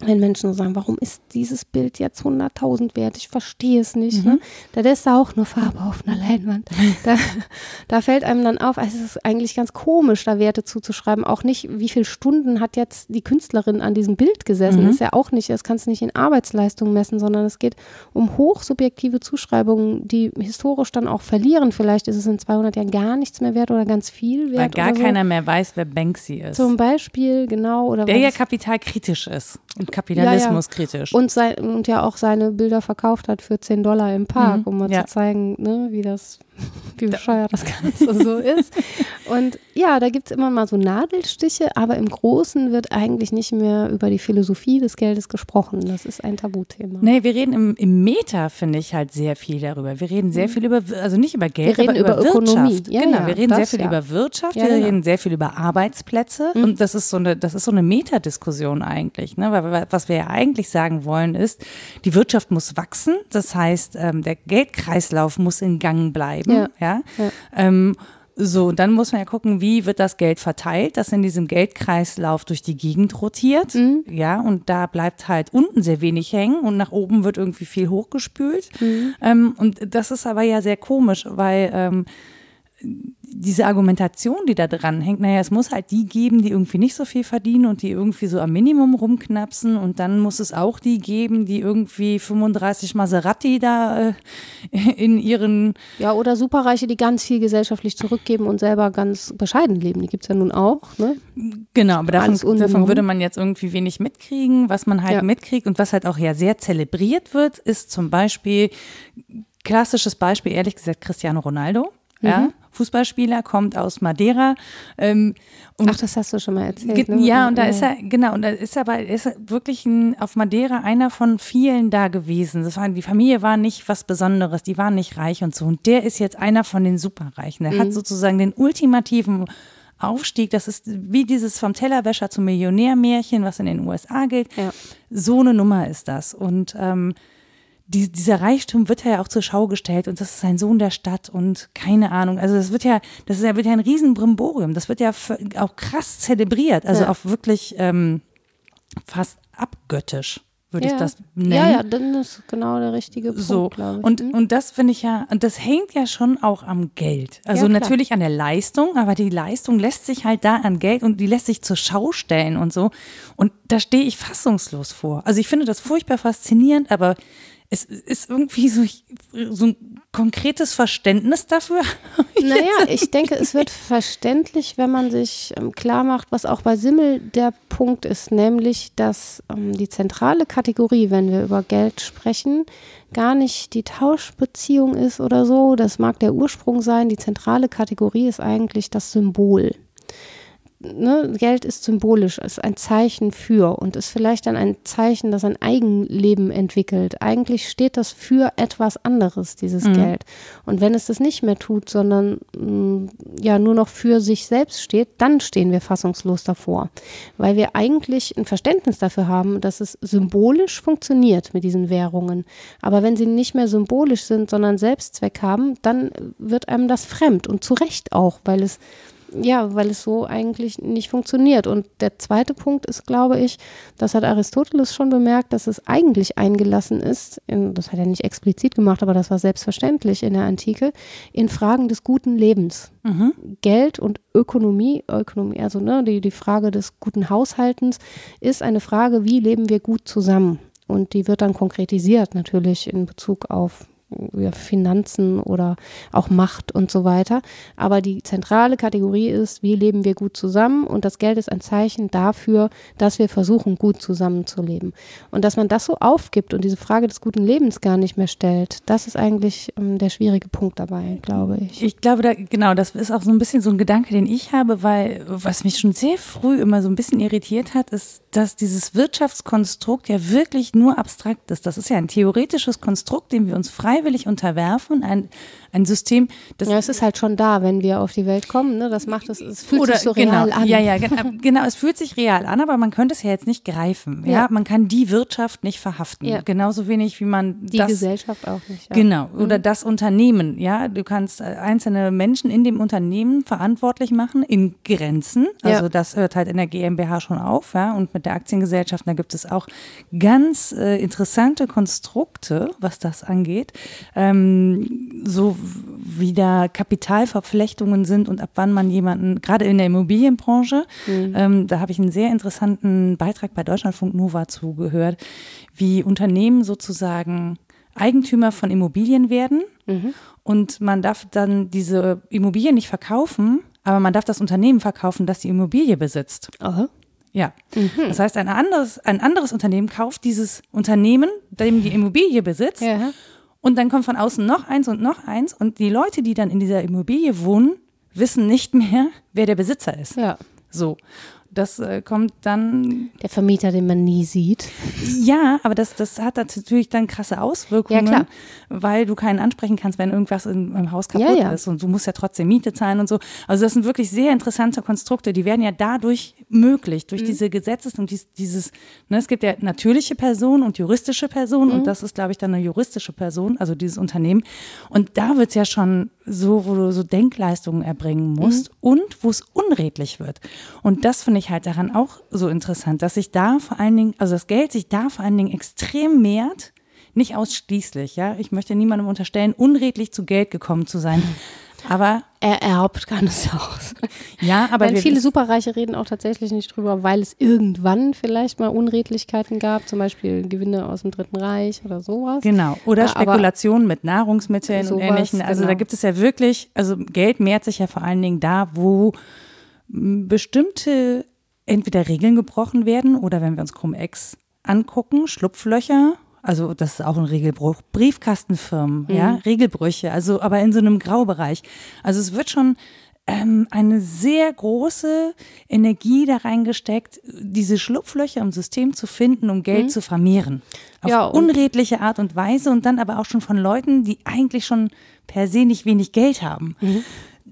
Wenn Menschen so sagen, warum ist dieses Bild jetzt 100.000 wert? Ich verstehe es nicht. Ne? Da ist da auch nur Farbe auf einer Leinwand. Da, da fällt einem dann auf, es ist eigentlich ganz komisch, da Werte zuzuschreiben. Auch nicht, wie viele Stunden hat jetzt die Künstlerin an diesem Bild gesessen. Ist ja auch nicht, das kannst du nicht in Arbeitsleistung messen, sondern es geht um hochsubjektive Zuschreibungen, die historisch dann auch verlieren. Vielleicht ist es in 200 Jahren gar nichts mehr wert oder ganz viel wert. Weil gar so. keiner mehr weiß, wer Banksy ist. Zum Beispiel, genau. Oder der ja kapitalkritisch ist und Kapitalismus kritisch. und, sein, und ja auch seine Bilder verkauft hat für 10 Dollar im Park, um mal Mhm. ja. zu zeigen, ne, wie das, wie bescheuert das Ganze so ist. Und ja, da gibt es immer mal so Nadelstiche, aber im Großen wird eigentlich nicht mehr über die Philosophie des Geldes gesprochen. Das ist ein Tabuthema. Nee, wir reden im, im Meta, finde ich, halt sehr viel darüber. Wir reden sehr viel über, also nicht über Geld, Mhm. Wir reden aber über, über Ökonomie. Wirtschaft. Ja, genau, ja, wir reden sehr das viel ja. über Wirtschaft, wir genau. Mhm. reden sehr viel über Arbeitsplätze und das ist so eine, das ist so eine Metadiskussion eigentlich. Ne? Weil, was wir ja eigentlich sagen wollen ist, die Wirtschaft muss wachsen, das heißt, ähm, der Geldkreislauf muss in Gang bleiben. Ja. Ja. Ja. Ähm, so, dann muss man ja gucken, wie wird das Geld verteilt, das in diesem Geldkreislauf durch die Gegend rotiert. Mhm. Ja, und da bleibt halt unten sehr wenig hängen und nach oben wird irgendwie viel hochgespült. Mhm. Ähm, und das ist aber ja sehr komisch, weil ähm, diese Argumentation, die da dran hängt, naja, es muss halt die geben, die irgendwie nicht so viel verdienen und die irgendwie so am Minimum rumknapsen und dann muss es auch die geben, die irgendwie 35 Maserati da äh, in ihren Ja, oder Superreiche, die ganz viel gesellschaftlich zurückgeben und selber ganz bescheiden leben. Die gibt es ja nun auch. Ne? Genau, aber davon, davon würde man jetzt irgendwie wenig mitkriegen. Was man halt Ja. mitkriegt und was halt auch ja sehr zelebriert wird, ist zum Beispiel, klassisches Beispiel, ehrlich gesagt, Cristiano Ronaldo. Ja? Fußballspieler, kommt aus Madeira. Ähm, Ach, das hast du schon mal erzählt. Ne? Ja, und da ist er, genau, und da ist er aber ist er wirklich ein, auf Madeira einer von vielen da gewesen. Das war, die Familie war nicht was Besonderes, die waren nicht reich und so. Und der ist jetzt einer von den Superreichen. Der Mhm. hat sozusagen den ultimativen Aufstieg. Das ist wie dieses vom Tellerwäscher zum Millionärmärchen, was in den USA gilt. Ja. So eine Nummer ist das. Und ähm, die, dieser Reichtum wird ja auch zur Schau gestellt und das ist ein Sohn der Stadt und keine Ahnung. Also das wird ja, das ist ja, wird ja ein Riesenbrimborium. Das wird ja auch krass zelebriert. Also Ja. auch wirklich ähm, fast abgöttisch, würde ja. ich das nennen. Ja, ja, dann ist genau der richtige Punkt, So, glaube ich. und, Mhm. und das finde ich ja, und das hängt ja schon auch am Geld. Also Ja, natürlich an der Leistung, aber die Leistung lässt sich halt da an Geld und die lässt sich zur Schau stellen und so. Und da stehe ich fassungslos vor. Also ich finde das furchtbar faszinierend, aber es ist irgendwie so, so ein konkretes Verständnis dafür. Naja, ich denke, es wird verständlich, wenn man sich ähm, klar macht, was auch bei Simmel der Punkt ist, nämlich, dass ähm, die zentrale Kategorie, wenn wir über Geld sprechen, gar nicht die Tauschbeziehung ist oder so. Das mag der Ursprung sein. Die zentrale Kategorie ist eigentlich das Symbol. Ne, Geld ist symbolisch, ist ein Zeichen für und ist vielleicht dann ein Zeichen, das ein Eigenleben entwickelt. Eigentlich steht das für etwas anderes, dieses Geld. Und wenn es das nicht mehr tut, sondern mh, ja nur noch für sich selbst steht, dann stehen wir fassungslos davor. Weil wir eigentlich ein Verständnis dafür haben, dass es symbolisch funktioniert mit diesen Währungen. Aber wenn sie nicht mehr symbolisch sind, sondern Selbstzweck haben, dann wird einem das fremd und zu Recht auch, weil es ja, weil es so eigentlich nicht funktioniert. Und der zweite Punkt ist, glaube ich, das hat Aristoteles schon bemerkt, dass es eigentlich eingelassen ist, in, das hat er nicht explizit gemacht, aber das war selbstverständlich in der Antike, in Fragen des guten Lebens. Geld und Ökonomie, Ökonomie, also ne, die, die Frage des guten Haushaltens ist eine Frage, wie leben wir gut zusammen? Und die wird dann konkretisiert natürlich in Bezug auf ja, Finanzen oder auch Macht und so weiter. Aber die zentrale Kategorie ist, wie leben wir gut zusammen? Und das Geld ist ein Zeichen dafür, dass wir versuchen, gut zusammenzuleben. Und dass man das so aufgibt und diese Frage des guten Lebens gar nicht mehr stellt, das ist eigentlich ähm, der schwierige Punkt dabei, glaube ich. Ich glaube, da, genau, das ist auch so ein bisschen so ein Gedanke, den ich habe, weil was mich schon sehr früh immer so ein bisschen irritiert hat, ist, dass dieses Wirtschaftskonstrukt ja wirklich nur abstrakt ist. Das ist ja ein theoretisches Konstrukt, dem wir uns freiwillig unterwerfen, ein, ein System, das Ja, es ist halt schon da, wenn wir auf die Welt kommen. Ne? Das macht es, es fühlt sich so genau, real an. Ja, ja, gen- genau. Es fühlt sich real an, aber man könnte es ja jetzt nicht greifen. Ja, Ja. man kann die Wirtschaft nicht verhaften. Ja. Genauso wenig wie man Die das Gesellschaft auch nicht. Ja. Genau, oder das Unternehmen, ja. Du kannst äh, einzelne Menschen in dem Unternehmen verantwortlich machen in Grenzen. Also das hört halt in der GmbH schon auf, ja. Und mit der Aktiengesellschaft, da gibt es auch ganz äh, interessante Konstrukte, was das angeht. Ähm, so wie da Kapitalverflechtungen sind und ab wann man jemanden, gerade in der Immobilienbranche, ähm, da habe ich einen sehr interessanten Beitrag bei Deutschlandfunk Nova zugehört, wie Unternehmen sozusagen Eigentümer von Immobilien werden und man darf dann diese Immobilien nicht verkaufen, aber man darf das Unternehmen verkaufen, das die Immobilie besitzt. Aha. Ja. Das heißt, ein anderes, ein anderes Unternehmen kauft dieses Unternehmen, dem die Immobilie besitzt, Ja. Und dann kommt von außen noch eins und noch eins und die Leute, die dann in dieser Immobilie wohnen, wissen nicht mehr, wer der Besitzer ist. ja. So. Das äh, kommt dann, Der Vermieter, den man nie sieht. ja, aber das, das hat natürlich dann krasse Auswirkungen, Ja, weil du keinen ansprechen kannst, wenn irgendwas in, im Haus kaputt Ja, ja. ist und du musst ja trotzdem Miete zahlen und so. Also das sind wirklich sehr interessante Konstrukte, die werden ja dadurch möglich, Mhm. durch diese Gesetzes- und dies, dieses, ne, es gibt ja natürliche Personen und juristische Personen Mhm. und das ist, glaube ich, dann eine juristische Person, also dieses Unternehmen. Und da wird es ja schon so, wo du so Denkleistungen erbringen musst Mhm. und wo es unredlich wird. Und das finde ich halt daran auch so interessant, dass sich da vor allen Dingen, also das Geld sich da vor allen Dingen extrem mehrt, nicht ausschließlich, ja. Ich möchte niemandem unterstellen, unredlich zu Geld gekommen zu sein. Aber Er erbt kann es auch. ja, aber wir, viele Superreiche reden auch tatsächlich nicht drüber, weil es irgendwann vielleicht mal Unredlichkeiten gab, zum Beispiel Gewinne aus dem Dritten Reich oder sowas. Genau. Oder Ja, Spekulationen mit Nahrungsmitteln und Sowas, ähnlichen. Also da genau. gibt es ja wirklich, also Geld mehrt sich ja vor allen Dingen da, wo bestimmte entweder Regeln gebrochen werden oder wenn wir uns Cum-Ex angucken, Schlupflöcher Also das ist auch ein Regelbruch. Briefkastenfirmen, Mhm. ja, Regelbrüche, also aber in so einem Graubereich. Also es wird schon ähm, eine sehr große Energie da reingesteckt, diese Schlupflöcher im System zu finden, um Geld zu vermehren. Auf Mhm. Ja, unredliche Art und Weise und dann aber auch schon von Leuten, die eigentlich schon per se nicht wenig Geld haben. Mhm.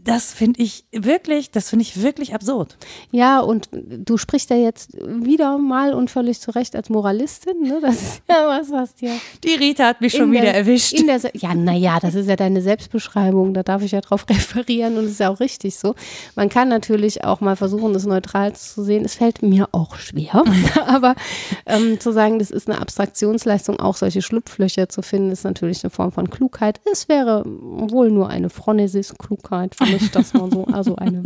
Das finde ich wirklich, das finde ich wirklich absurd. Ja, und du sprichst ja jetzt wieder mal und völlig zu Recht als Moralistin, ne? Das ist ja was, was dir Die Rita hat mich schon in wieder der, erwischt. In der, ja, naja, das ist ja deine Selbstbeschreibung, da darf ich ja drauf referieren und es ist ja auch richtig so. Man kann natürlich auch mal versuchen, das neutral zu sehen. Es fällt mir auch schwer, aber ähm, zu sagen, das ist eine Abstraktionsleistung, auch solche Schlupflöcher zu finden, ist natürlich eine Form von Klugheit. Es wäre wohl nur eine Phronesis-Klugheit, vielleicht, dass man so, also eine,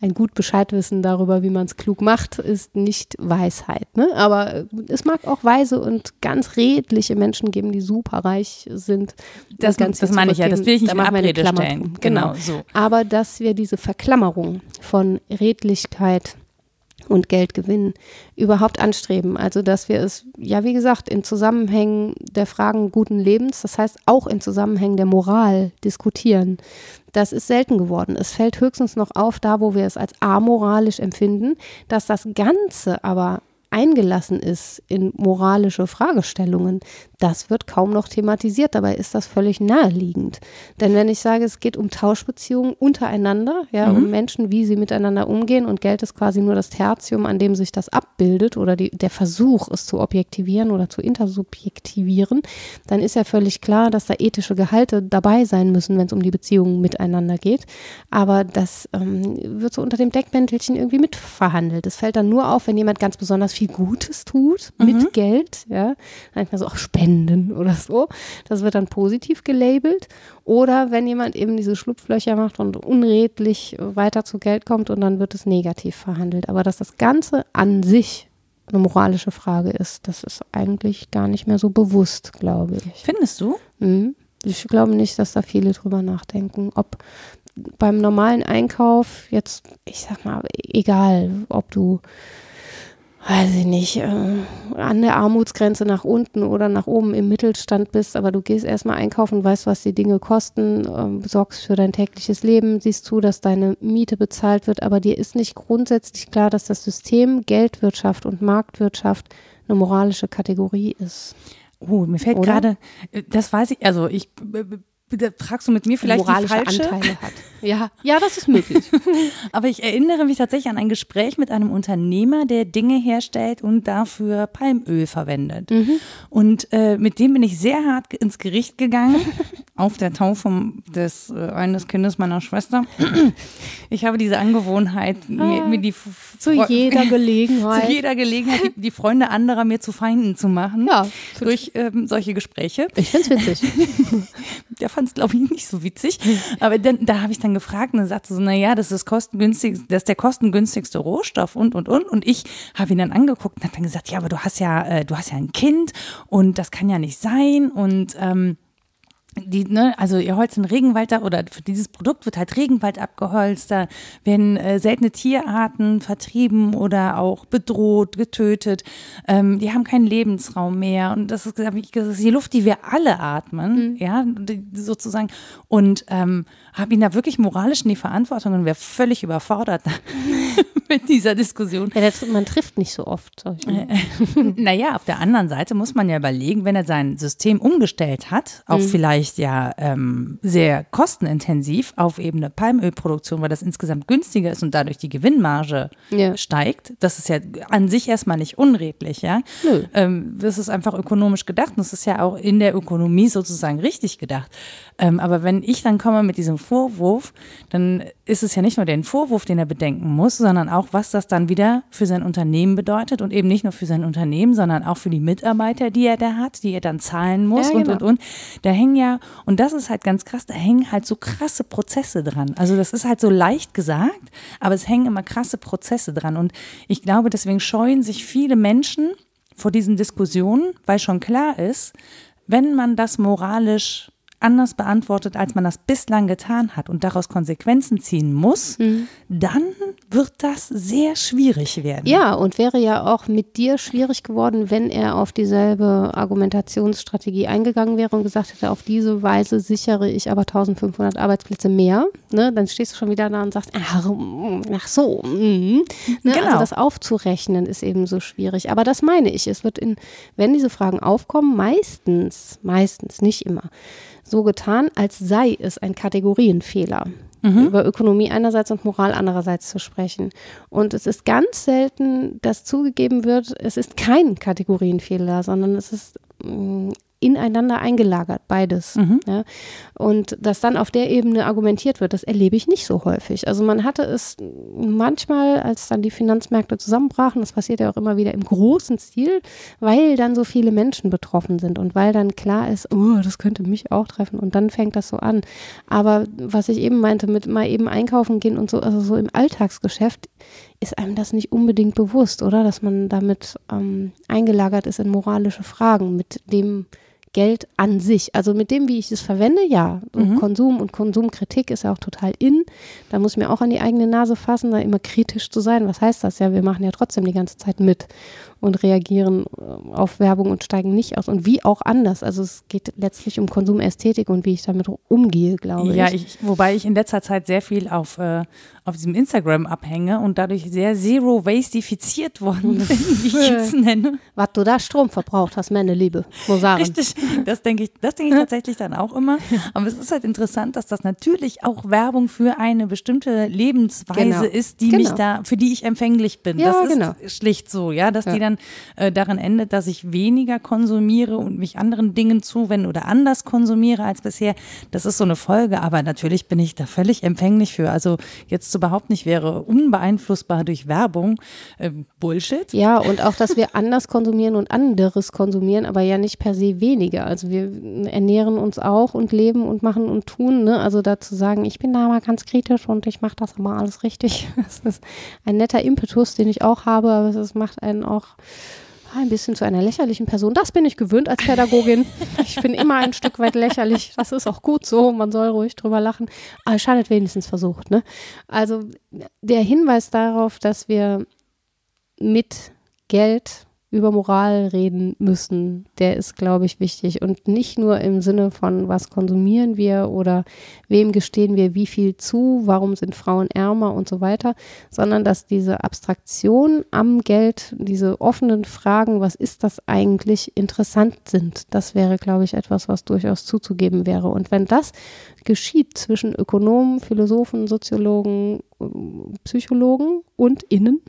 ein gut Bescheidwissen darüber, wie man es klug macht, ist nicht Weisheit. Ne? Aber äh, es mag auch weise und ganz redliche Menschen geben, die super reich sind. Das, ganz das meine ich ja, das will ich nicht Da in Abrede stellen. drum. Genau, so. Aber dass wir diese Verklammerung von Redlichkeit und Geldgewinn überhaupt anstreben. Also dass wir es, ja wie gesagt, in Zusammenhängen der Fragen guten Lebens, das heißt auch in Zusammenhängen der Moral diskutieren. Das ist selten geworden. Es fällt höchstens noch auf, da wo wir es als amoralisch empfinden, dass das Ganze aber eingelassen ist in moralische Fragestellungen, das wird kaum noch thematisiert. Dabei ist das völlig naheliegend. Denn wenn ich sage, es geht um Tauschbeziehungen untereinander, ja, um Menschen, wie sie miteinander umgehen und Geld ist quasi nur das Tertium, an dem sich das abbildet oder die, der Versuch, es zu objektivieren oder zu intersubjektivieren, dann ist ja völlig klar, dass da ethische Gehalte dabei sein müssen, wenn es um die Beziehungen miteinander geht. Aber das ähm, wird so unter dem Deckmäntelchen irgendwie mitverhandelt. Es fällt dann nur auf, wenn jemand ganz besonders viel Gutes tut mit Geld, ja, manchmal so auch Spenden oder so. Das wird dann positiv gelabelt. Oder wenn jemand eben diese Schlupflöcher macht und unredlich weiter zu Geld kommt und dann wird es negativ verhandelt. Aber dass das Ganze an sich eine moralische Frage ist, das ist eigentlich gar nicht mehr so bewusst, glaube ich. Findest du? Mhm. Ich glaube nicht, dass da viele drüber nachdenken, ob beim normalen Einkauf jetzt, ich sag mal, egal, ob du, weiß ich nicht, äh, an der Armutsgrenze nach unten oder nach oben im Mittelstand bist, aber du gehst erstmal einkaufen, weißt, was die Dinge kosten, ähm, sorgst für dein tägliches Leben, siehst zu, dass deine Miete bezahlt wird, aber dir ist nicht grundsätzlich klar, dass das System Geldwirtschaft und Marktwirtschaft eine moralische Kategorie ist. Oh, mir fällt gerade, äh, das weiß ich, also ich, äh, da fragst du mit mir vielleicht die moralische falsche, Anteile hat. Ja, ja, das ist möglich. aber ich erinnere mich tatsächlich an ein Gespräch mit einem Unternehmer, der Dinge herstellt und dafür Palmöl verwendet. Und äh, mit dem bin ich sehr hart ins Gericht gegangen, auf der Taufe des äh, eines Kindes meiner Schwester. Ich habe diese Angewohnheit, mir, mir die Zu jeder zu Gelegenheit. jeder Gelegenheit die, die Freunde anderer mir zu Feinden zu machen. Ja. Durch ähm, solche Gespräche. Ich find's witzig. Der fand es, glaube ich, nicht so witzig. Aber dann, da habe ich dann gefragt und sagte so, naja, das ist kostengünstig, das ist der kostengünstigste Rohstoff und, und, und. Und ich habe ihn dann angeguckt und habe dann gesagt, ja, aber du hast ja, äh, du hast ja ein Kind und das kann ja nicht sein. Und ähm, die, ne, also ihr Holz in Regenwald da oder für dieses Produkt wird halt Regenwald abgeholzt, da werden äh, seltene Tierarten vertrieben oder auch bedroht, getötet. Ähm, die haben keinen Lebensraum mehr und das ist, ich das ist die Luft, die wir alle atmen, ja, die, sozusagen. Und ähm, habe ihn da wirklich moralisch in die Verantwortung und wäre völlig überfordert mit dieser Diskussion. Ja, das, man trifft nicht so oft. solche. Naja, auf der anderen Seite muss man ja überlegen, wenn er sein System umgestellt hat, auch Mhm. vielleicht ja ähm, sehr kostenintensiv auf eben eine Palmölproduktion, weil das insgesamt günstiger ist und dadurch die Gewinnmarge Ja. steigt. Das ist ja an sich erstmal nicht unredlich, ja. Ähm, das ist einfach ökonomisch gedacht und das ist ja auch in der Ökonomie sozusagen richtig gedacht. Ähm, aber wenn ich dann komme mit diesem Vorwurf, dann ist es ja nicht nur den Vorwurf, den er bedenken muss, sondern auch, was das dann wieder für sein Unternehmen bedeutet und eben nicht nur für sein Unternehmen, sondern auch für die Mitarbeiter, die er da hat, die er dann zahlen muss Ja, und, genau. und, und. Da hängen ja, und das ist halt ganz krass, da hängen halt so krasse Prozesse dran. Also das ist halt so leicht gesagt, aber es hängen immer krasse Prozesse dran. Und ich glaube, deswegen scheuen sich viele Menschen vor diesen Diskussionen, weil schon klar ist, wenn man das moralisch anders beantwortet, als man das bislang getan hat und daraus Konsequenzen ziehen muss, Mhm. dann wird das sehr schwierig werden. Ja, und wäre ja auch mit dir schwierig geworden, wenn er auf dieselbe Argumentationsstrategie eingegangen wäre und gesagt hätte, auf diese Weise sichere ich aber 1500 Arbeitsplätze mehr. Ne? Dann stehst du schon wieder da und sagst, ach, ach so. mm. Ne? Also Genau. das aufzurechnen ist eben so schwierig. Aber das meine ich. Es wird in, wenn diese Fragen aufkommen, meistens, meistens, nicht immer, so getan, als sei es ein Kategorienfehler. Über Ökonomie einerseits und Moral andererseits zu sprechen. Und es ist ganz selten, dass zugegeben wird, es ist kein Kategorienfehler, sondern es ist mh, ineinander eingelagert, beides. Ja. Und dass dann auf der Ebene argumentiert wird, das erlebe ich nicht so häufig. Also man hatte es manchmal, als dann die Finanzmärkte zusammenbrachen, das passiert ja auch immer wieder im großen Stil, weil dann so viele Menschen betroffen sind und weil dann klar ist, oh, das könnte mich auch treffen und dann fängt das so an. Aber was ich eben meinte, mit mal eben einkaufen gehen und so, also so im Alltagsgeschäft, ist einem das nicht unbedingt bewusst, oder? Dass man damit ähm, eingelagert ist in moralische Fragen, mit dem Geld an sich. Also mit dem, wie ich es verwende, ja. So Konsum und Konsumkritik ist ja auch total in. Da muss ich mir auch an die eigene Nase fassen, da immer kritisch zu sein. Was heißt das? Ja, wir machen ja trotzdem die ganze Zeit mit und reagieren äh, auf Werbung und steigen nicht aus. Und wie auch anders. Also es geht letztlich um Konsumästhetik und wie ich damit umgehe, glaube Ja, ich. ich, wobei ich in letzter Zeit sehr viel auf, äh, auf diesem Instagram abhänge und dadurch sehr zero wastifiziert worden bin, wie ich es nenne. Was du da Strom verbraucht hast, meine Liebe Mosaren. Richtig, das denke ich, das denke ich tatsächlich dann auch immer. Aber es ist halt interessant, dass das natürlich auch Werbung für eine bestimmte Lebensweise Genau. ist, die mich Genau. da, für die ich empfänglich bin. Ja, das ist genau. schlicht so, ja, dass Ja. die dann äh, darin endet, dass ich weniger konsumiere und mich anderen Dingen zuwende oder anders konsumiere als bisher. Das ist so eine Folge, aber natürlich bin ich da völlig empfänglich für. Also jetzt zu behaupten, ich wäre unbeeinflussbar durch Werbung, äh, Bullshit. Ja, und auch, dass wir anders konsumieren und anderes konsumieren, aber ja nicht per se weniger. Also wir ernähren uns auch und leben und machen und tun. Ne? Also dazu sagen, ich bin da mal ganz kritisch und ich mache das immer alles richtig. Das ist ein netter Impetus, den ich auch habe, aber es macht einen auch ein bisschen zu einer lächerlichen Person. Das bin ich gewöhnt als Pädagogin. Ich bin immer ein Stück weit lächerlich. Das ist auch gut so. Man soll ruhig drüber lachen. Aber hat wenigstens versucht. Ne? Also der Hinweis darauf, dass wir mit Geld über Moral reden müssen, der ist, glaube ich, wichtig. Und nicht nur im Sinne von, was konsumieren wir oder wem gestehen wir wie viel zu, warum sind Frauen ärmer und so weiter, sondern dass diese Abstraktion am Geld, diese offenen Fragen, was ist das eigentlich, interessant sind. Das wäre, glaube ich, etwas, was durchaus zuzugeben wäre. Und wenn das geschieht zwischen Ökonomen, Philosophen, Soziologen, Psychologen und Innen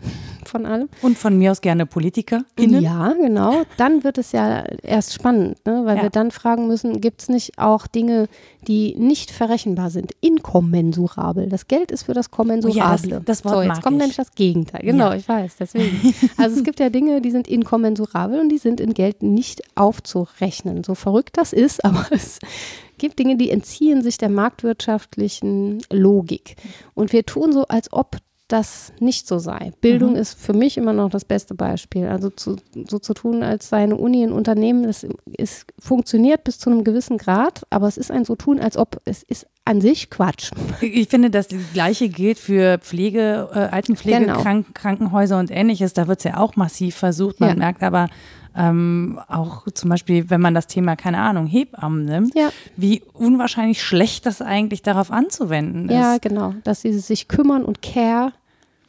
von allem, Und von mir aus gerne Politiker. ja, genau. Dann wird es ja erst spannend, ne? weil Ja. wir dann fragen müssen, gibt es nicht auch Dinge, die nicht verrechenbar sind? Inkommensurabel. Das Geld ist für das Kommensurable. Oh das- das Wort so, jetzt kommt ich. nämlich das Gegenteil. Genau, Ja. ich weiß, deswegen. Also es gibt ja Dinge, die sind inkommensurabel und die sind in Geld nicht aufzurechnen. So verrückt das ist, aber es gibt Dinge, die entziehen sich der marktwirtschaftlichen Logik. Und wir tun so, als ob das nicht so sei. Bildung ist für mich immer noch das beste Beispiel. Also zu, so zu tun, als sei eine Uni ein Unternehmen, das ist, funktioniert bis zu einem gewissen Grad, aber es ist ein so tun, als ob es ist an sich Quatsch. Ich finde, das Gleiche gilt für Pflege, äh, Altenpflege, Genau. Krank Krankenhäuser und ähnliches. Da wird es ja auch massiv versucht. Man Ja. merkt aber ähm, auch zum Beispiel, wenn man das Thema, keine Ahnung, Hebammen nimmt, Ja. wie unwahrscheinlich schlecht das eigentlich darauf anzuwenden Ja, ist. genau. Dass sie sich kümmern und care.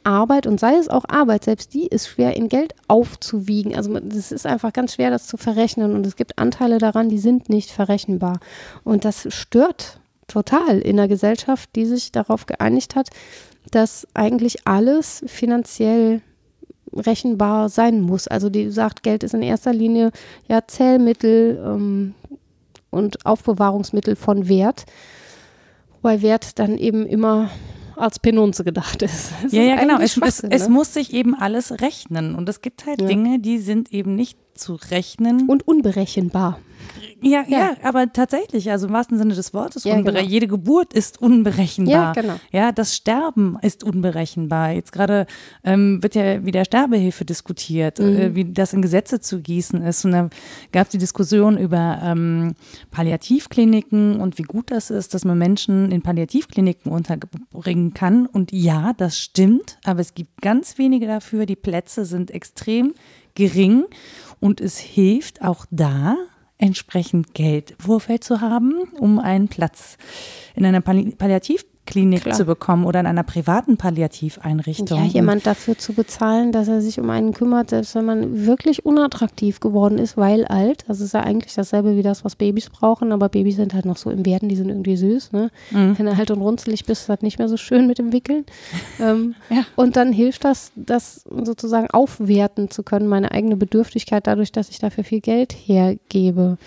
Arbeit und sei es auch Arbeit, selbst die ist schwer in Geld aufzuwiegen. Also es ist einfach ganz schwer, das zu verrechnen und es gibt Anteile daran, die sind nicht verrechenbar. Und das stört total in einer Gesellschaft, die sich darauf geeinigt hat, dass eigentlich alles finanziell rechenbar sein muss. Also die sagt, Geld ist in erster Linie ja Zählmittel ähm, und Aufbewahrungsmittel von Wert, wobei Wert dann eben immer als Penunze gedacht ist. Das Ja, ist ja, genau. Es, es, Schwachsinn, es ne? muss sich eben alles rechnen. Und es gibt halt Ja. Dinge, die sind eben nicht zu rechnen. und unberechenbar. Ja, ja, ja, aber tatsächlich, also im wahrsten Sinne des Wortes, Ja, genau. jede Geburt ist unberechenbar. Ja, genau. Ja, das Sterben ist unberechenbar. Jetzt gerade ähm, wird ja wieder Sterbehilfe diskutiert, Mhm. äh, wie das in Gesetze zu gießen ist. Und da gab es die Diskussion über ähm, Palliativkliniken und wie gut das ist, dass man Menschen in Palliativkliniken unterbringen kann. Und ja, das stimmt, aber es gibt ganz wenige dafür. Die Plätze sind extrem gering und es hilft auch da, entsprechend Geld Vorfeld zu haben, um einen Platz in einer Palli Palliativklinik Klar. zu bekommen oder in einer privaten Palliativeinrichtung. Ja, jemand dafür zu bezahlen, dass er sich um einen kümmert, selbst wenn man wirklich unattraktiv geworden ist, weil alt. Das ist ja eigentlich dasselbe wie das, was Babys brauchen, aber Babys sind halt noch so im Werden, die sind irgendwie süß. Ne? Mhm. Wenn du alt und runzelig bist, ist das nicht mehr so schön mit dem Wickeln. ähm, Ja. Und dann hilft das, das sozusagen aufwerten zu können, meine eigene Bedürftigkeit, dadurch, dass ich dafür viel Geld hergebe.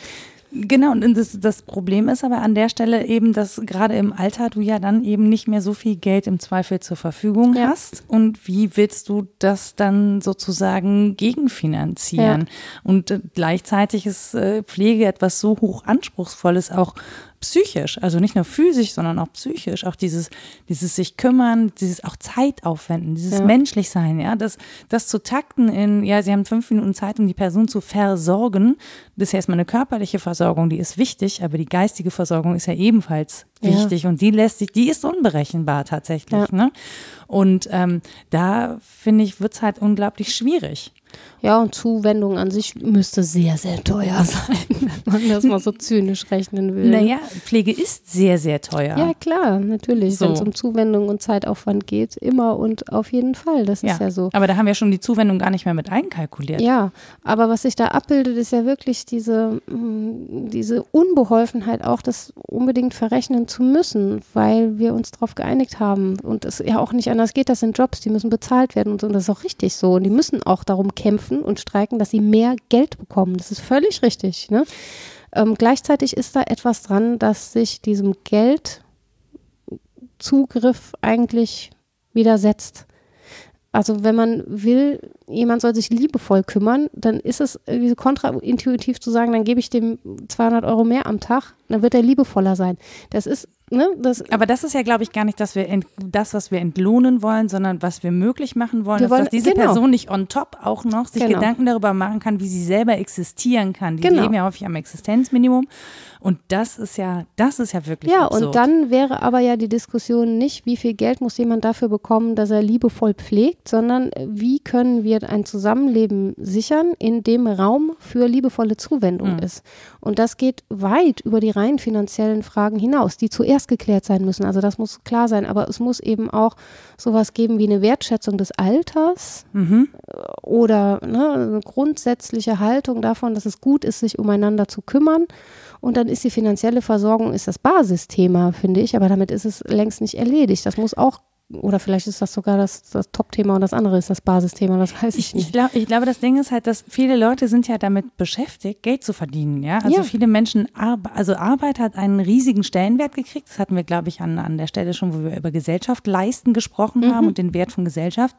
Genau, und das, das Problem ist aber an der Stelle eben, dass gerade im Alter du ja dann eben nicht mehr so viel Geld im Zweifel zur Verfügung Ja. hast. Und wie willst du das dann sozusagen gegenfinanzieren? Und äh, gleichzeitig ist äh, Pflege etwas so hoch anspruchsvolles, auch psychisch, also nicht nur physisch, sondern auch psychisch, auch dieses, dieses sich kümmern, dieses auch Zeit aufwenden, dieses Ja. menschlich sein, ja, das, das zu takten in, ja, sie haben fünf Minuten Zeit, um die Person zu versorgen. Das ist ja erstmal eine körperliche Versorgung, die ist wichtig, aber die geistige Versorgung ist ja ebenfalls Ja. wichtig und die lässt sich, die ist unberechenbar tatsächlich, Ja. ne? Und ähm, da finde ich, wird es halt unglaublich schwierig. Ja, und Zuwendung an sich müsste sehr, sehr teuer sein, wenn man das mal so zynisch rechnen will. Naja, Pflege ist sehr, sehr teuer. Ja, klar, natürlich. So. Wenn es um Zuwendung und Zeitaufwand geht, immer und auf jeden Fall. Das ist ja so. Aber da haben wir schon die Zuwendung gar nicht mehr mit einkalkuliert. Ja, aber was sich da abbildet, ist ja wirklich diese, mm, diese Unbeholfenheit, auch das unbedingt verrechnen zu müssen, weil wir uns darauf geeinigt haben und es ja auch nicht anders geht. Das sind Jobs, die müssen bezahlt werden und, so. und das ist auch richtig so. Und die müssen auch darum kämpfen und streiken, dass sie mehr Geld bekommen. Das ist völlig richtig. Ne? Ähm, gleichzeitig ist da etwas dran, dass sich diesem Geldzugriff eigentlich widersetzt. Also wenn man will, jemand soll sich liebevoll kümmern, dann ist es irgendwie kontraintuitiv zu sagen, dann gebe ich dem 200 Euro mehr am Tag, dann wird er liebevoller sein. Das ist, ne, das, Aber das ist ja, glaube ich, gar nicht dass wir ent, das, was wir entlohnen wollen, sondern was wir möglich machen wollen, Wir ist, wollen- dass diese genau. Person nicht on top auch noch sich Genau. Gedanken darüber machen kann, wie sie selber existieren kann. Die Genau. leben ja häufig am Existenzminimum. Und das ist ja, das ist ja wirklich ja, absurd. und dann wäre aber ja die Diskussion nicht, wie viel Geld muss jemand dafür bekommen, dass er liebevoll pflegt, sondern äh, wie können wir ein Zusammenleben sichern, in dem Raum für liebevolle Zuwendung Mhm. ist. Und das geht weit über die rein finanziellen Fragen hinaus, die zuerst geklärt sein müssen. Also das muss klar sein, aber es muss eben auch sowas geben wie eine Wertschätzung des Alters Mhm. oder ne, eine grundsätzliche Haltung davon, dass es gut ist, sich umeinander zu kümmern. Und dann ist die finanzielle Versorgung ist das Basisthema, finde ich, aber damit ist es längst nicht erledigt. Das muss auch, oder vielleicht ist das sogar das, das Top-Thema und das andere ist das Basisthema, das weiß ich Ich, nicht. ich, glaub, ich glaube, das Ding ist halt, dass viele Leute sind ja damit beschäftigt, Geld zu verdienen. Ja, also Ja. viele Menschen, also Arbeit hat einen riesigen Stellenwert gekriegt. Das hatten wir, glaube ich, an, an der Stelle schon, wo wir über Gesellschaft leisten gesprochen Mhm. haben und den Wert von Gesellschaft.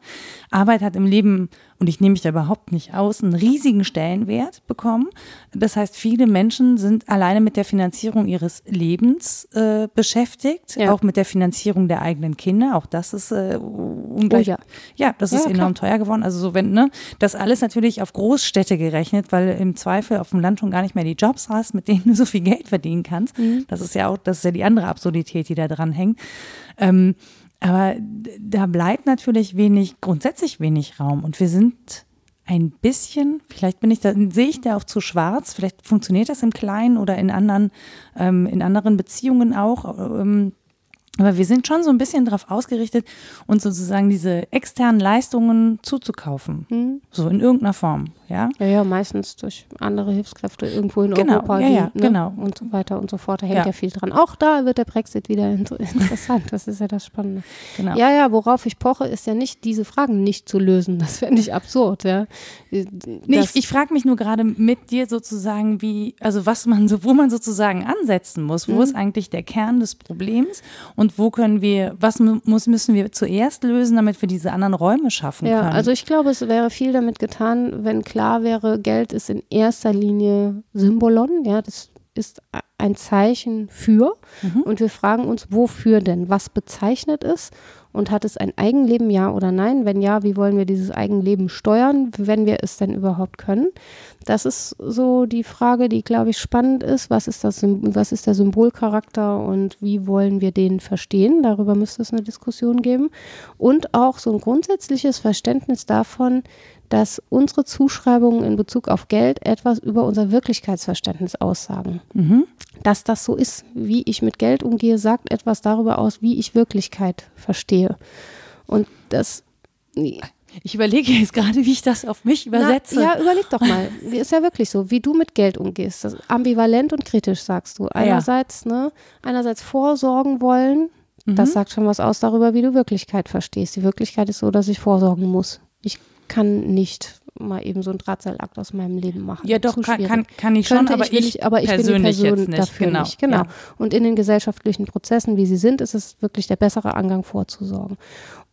Arbeit hat im Leben, und ich nehme mich da überhaupt nicht aus, einen riesigen Stellenwert bekommen. Das heißt, viele Menschen sind alleine mit der Finanzierung ihres Lebens äh, beschäftigt, Ja. auch mit der Finanzierung der eigenen Kinder. Auch das ist äh, ungleich. Oh ja. ja, das Ja, ist klar. enorm teuer geworden. Also so wenn, ne, das alles natürlich auf Großstädte gerechnet, weil im Zweifel auf dem Land schon gar nicht mehr die Jobs hast, mit denen du so viel Geld verdienen kannst. Mhm. Das ist ja auch, das ist ja die andere Absurdität, die da dran hängt. Ähm, aber da bleibt natürlich wenig, grundsätzlich wenig Raum. Und wir sind ein bisschen, vielleicht bin ich da, sehe ich da auch zu schwarz, vielleicht funktioniert das im Kleinen oder in anderen, ähm, in anderen Beziehungen auch. Ähm, aber wir sind schon so ein bisschen darauf ausgerichtet, uns sozusagen diese externen Leistungen zuzukaufen. Hm? So in irgendeiner Form, ja. Ja, ja, meistens durch andere Hilfskräfte irgendwo in Genau, Europa. ja, die, ja, ne, genau. Und so weiter und so fort. Da hängt ja. Ja. viel dran. Auch da wird der Brexit wieder inter interessant. Das ist ja das Spannende. Genau. Ja, ja, worauf ich poche, ist ja nicht, diese Fragen nicht zu lösen. Das fände ich absurd, ja. Nee, ich ich frage mich nur gerade mit dir sozusagen, wie, also was man so, wo man sozusagen ansetzen muss. Wo Mhm. ist eigentlich der Kern des Problems und wo können wir, was mu- muss, müssen wir zuerst lösen, damit wir diese anderen Räume schaffen Ja, können? also ich glaube, es wäre viel damit getan, wenn klar wäre, Geld ist in erster Linie Symbolon, ja, das ist ein Zeichen für. Mhm. Und wir fragen uns, wofür denn? Was bezeichnet es? Und hat es ein Eigenleben, ja oder nein? Wenn ja, wie wollen wir dieses Eigenleben steuern, wenn wir es denn überhaupt können? Das ist so die Frage, die, glaube ich, spannend ist. Was ist, das, was ist der Symbolcharakter und wie wollen wir den verstehen? Darüber müsste es eine Diskussion geben. Und auch so ein grundsätzliches Verständnis davon, dass unsere Zuschreibungen in Bezug auf Geld etwas über unser Wirklichkeitsverständnis aussagen. Mhm. Dass das so ist, wie ich mit Geld umgehe, sagt etwas darüber aus, wie ich Wirklichkeit verstehe. Und das Ich überlege jetzt gerade, wie ich das auf mich übersetze. Na, ja, überleg doch mal. Ist ja wirklich so, wie du mit Geld umgehst. Ambivalent und kritisch, sagst du. Einerseits, ne, einerseits vorsorgen wollen, Mhm. das sagt schon was aus darüber, wie du Wirklichkeit verstehst. Die Wirklichkeit ist so, dass ich vorsorgen muss. Ich kann nicht mal eben so einen Drahtseilakt aus meinem Leben machen. ja, doch, kann, kann, kann ich schon, Könnte aber ich, will ich, aber ich bin die persönlich Person jetzt nicht. dafür genau. nicht. Genau. Ja. Und in den gesellschaftlichen Prozessen, wie sie sind, ist es wirklich der bessere Angang vorzusorgen.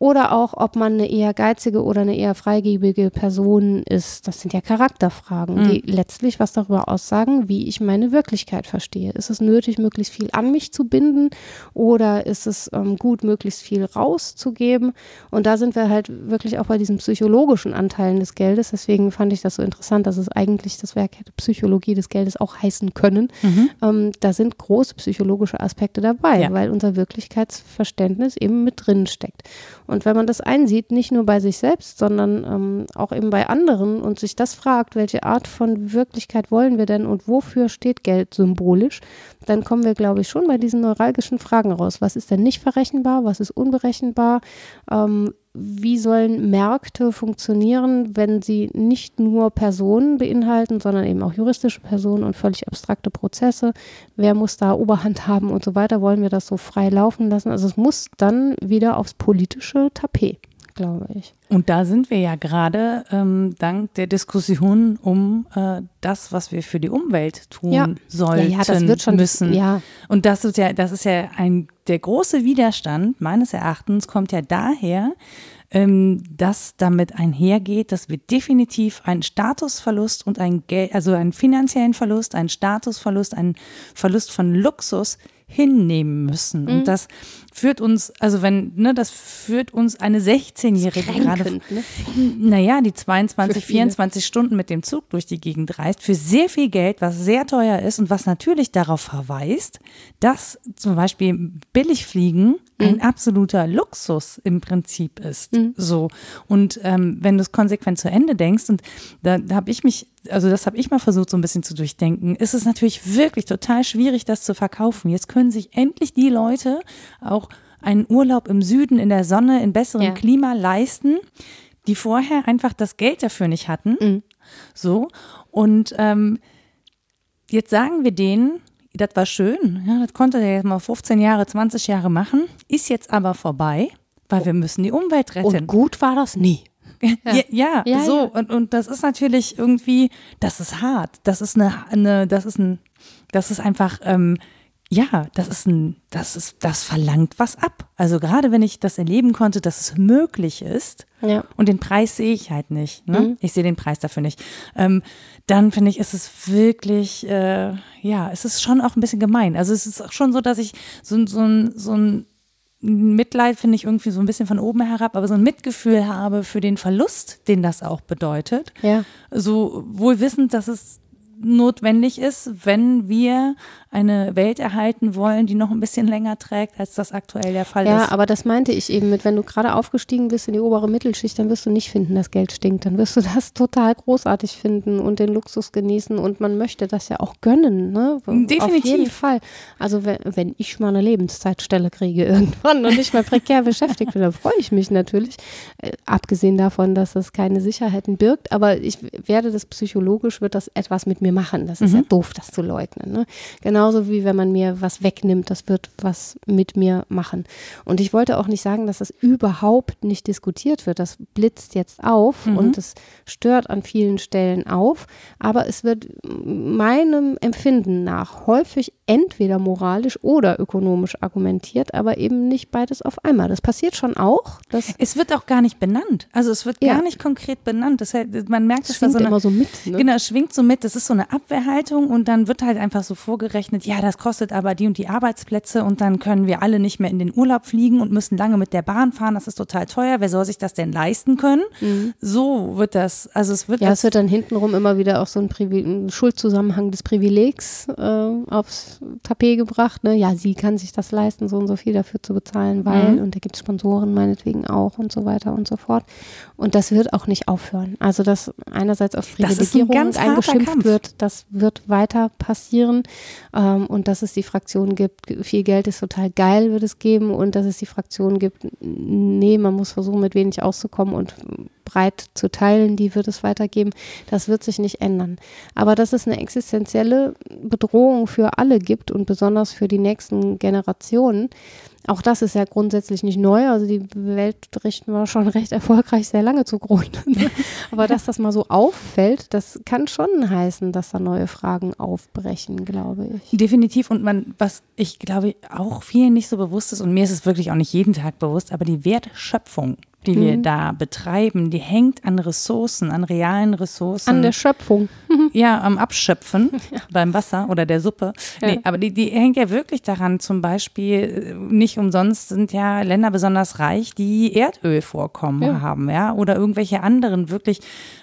Oder auch, ob man eine eher geizige oder eine eher freigebige Person ist. Das sind ja Charakterfragen, Mhm. die letztlich was darüber aussagen, wie ich meine Wirklichkeit verstehe. Ist es nötig, möglichst viel an mich zu binden oder ist es ähm, gut, möglichst viel rauszugeben? Und da sind wir halt wirklich auch bei diesen psychologischen Anteilen des Geldes. Deswegen fand ich das so interessant, dass es eigentlich das Werk hätte Psychologie des Geldes auch heißen können. Mhm. Ähm, da sind große psychologische Aspekte dabei, Ja. weil unser Wirklichkeitsverständnis eben mit drin steckt. Und wenn man das einsieht, nicht nur bei sich selbst, sondern ähm, auch eben bei anderen und sich das fragt, welche Art von Wirklichkeit wollen wir denn und wofür steht Geld symbolisch, dann kommen wir, glaube ich, schon bei diesen neuralgischen Fragen raus. Was ist denn nicht verrechenbar? Was ist unberechenbar? Ähm, wie sollen Märkte funktionieren, wenn sie nicht nur Personen beinhalten, sondern eben auch juristische Personen und völlig abstrakte Prozesse? Wer muss da Oberhand haben und so weiter? Wollen wir das so frei laufen lassen? Also es muss dann wieder aufs politische Tapet, glaube ich. Und da sind wir ja gerade ähm, dank der Diskussion um äh, das, was wir für die Umwelt tun Ja. sollten, ja, ja, das wird schon müssen. Ja, Und das ist ja, das ist ja ein, der große Widerstand meines Erachtens kommt ja daher, ähm, dass damit einhergeht, dass wir definitiv einen Statusverlust und ein Geld, also einen finanziellen Verlust, einen Statusverlust, einen Verlust von Luxus hinnehmen müssen. Mhm. Und das führt uns, also wenn, ne, das führt uns eine 16-Jährige gerade ne? naja, die 22, Für viele. 24 Stunden mit dem Zug durch die Gegend reist, für sehr viel Geld, was sehr teuer ist und was natürlich darauf verweist, dass zum Beispiel Billigfliegen ein absoluter Luxus im Prinzip ist. So. Und ähm, wenn du es konsequent zu Ende denkst, und da, da habe ich mich, also das habe ich mal versucht, so ein bisschen zu durchdenken, ist es natürlich wirklich total schwierig, das zu verkaufen. Jetzt können sich endlich die Leute auch einen Urlaub im Süden in der Sonne in besserem Ja. Klima leisten, die vorher einfach das Geld dafür nicht hatten. Mhm. So. Und ähm, jetzt sagen wir denen, das war schön, ja, das konnte der jetzt mal 15 Jahre, 20 Jahre machen, ist jetzt aber vorbei, weil wir müssen die Umwelt retten. Und gut war das nie. Ja, ja, Ja, so. ja. Und, und das ist natürlich irgendwie, das ist hart. Das ist eine, eine das ist ein, das ist einfach, ähm, ja, das ist ein, das ist, das verlangt was ab. Also gerade wenn ich das erleben konnte, dass es möglich ist, Ja. und den Preis sehe ich halt nicht. Ne? Mhm. Ich sehe den Preis dafür nicht. Ähm, dann finde ich, ist es wirklich, äh, ja, es ist schon auch ein bisschen gemein. Also es ist auch schon so, dass ich so, so, ein, so ein Mitleid finde ich irgendwie so ein bisschen von oben herab, aber so ein Mitgefühl habe für den Verlust, den das auch bedeutet. Ja. So wohl wissend, dass es notwendig ist, wenn wir eine Welt erhalten wollen, die noch ein bisschen länger trägt, als das aktuell der Fall Ja, ist. aber das meinte ich eben mit, wenn du gerade aufgestiegen bist in die obere Mittelschicht, dann wirst du nicht finden, dass Geld stinkt. Dann wirst du das total großartig finden und den Luxus genießen und man möchte das ja auch gönnen, ne? Auf jeden Definitiv. Fall. Also wenn, wenn ich mal eine Lebenszeitstelle kriege irgendwann und nicht mehr prekär beschäftigt bin, dann freue ich mich natürlich. Äh, abgesehen davon, dass das keine Sicherheiten birgt, aber ich werde das psychologisch, wird das etwas mit mir machen. Das ist ja doof, das zu leugnen. Ne? Genauso wie wenn man mir was wegnimmt, das wird was mit mir machen. Und ich wollte auch nicht sagen, dass das überhaupt nicht diskutiert wird. Das blitzt jetzt auf und es stört an vielen Stellen auf. Aber es wird meinem Empfinden nach häufig entweder moralisch oder ökonomisch argumentiert, aber eben nicht beides auf einmal. Das passiert schon auch. Das Es wird auch gar nicht benannt. Also es wird Ja. gar nicht konkret benannt. Das, heißt, man merkt, dass da schwingt so eine, immer so mit. Ne? Genau, es schwingt so mit. Das ist so eine Abwehrhaltung und dann wird halt einfach so vorgerechnet, ja, das kostet aber die und die Arbeitsplätze und dann können wir alle nicht mehr in den Urlaub fliegen und müssen lange mit der Bahn fahren, das ist total teuer, wer soll sich das denn leisten können? Mhm. So wird das, also es wird. Ja, es wird dann hintenrum immer wieder auch so ein, Privi ein Schuldzusammenhang des Privilegs äh, aufs Tapet gebracht, ne? Ja, sie kann sich das leisten, so und so viel dafür zu bezahlen, weil, mhm. und da gibt es Sponsoren meinetwegen auch und so weiter und so fort. Und das wird auch nicht aufhören. Also, dass einerseits auf Privilegierung ein eingeschimpft wird, das wird weiter passieren. Ähm, und dass es die Fraktion gibt, viel Geld ist total geil, wird es geben. Und dass es die Fraktion gibt, nee, man muss versuchen, mit wenig auszukommen und breit zu teilen, die wird es weitergeben. Das wird sich nicht ändern. Aber dass es eine existenzielle Bedrohung für alle gibt und besonders für die nächsten Generationen, auch das ist ja grundsätzlich nicht neu. Also die Welt richten wir schon recht erfolgreich sehr lange zugrunde. Aber dass das mal so auffällt, das kann schon heißen, dass da neue Fragen aufbrechen, glaube ich. Definitiv. Und man, was ich glaube auch vielen nicht so bewusst ist, und mir ist es wirklich auch nicht jeden Tag bewusst, aber die Wertschöpfung die wir mhm. da betreiben, die hängt an Ressourcen, an realen Ressourcen. An der Schöpfung. Ja, am Abschöpfen ja. beim Wasser oder der Suppe. Ja. Nee, aber die, die hängt ja wirklich daran, zum Beispiel, äh, nicht umsonst sind ja Länder besonders reich, die Erdölvorkommen ja. haben, ja, oder irgendwelche anderen wirklich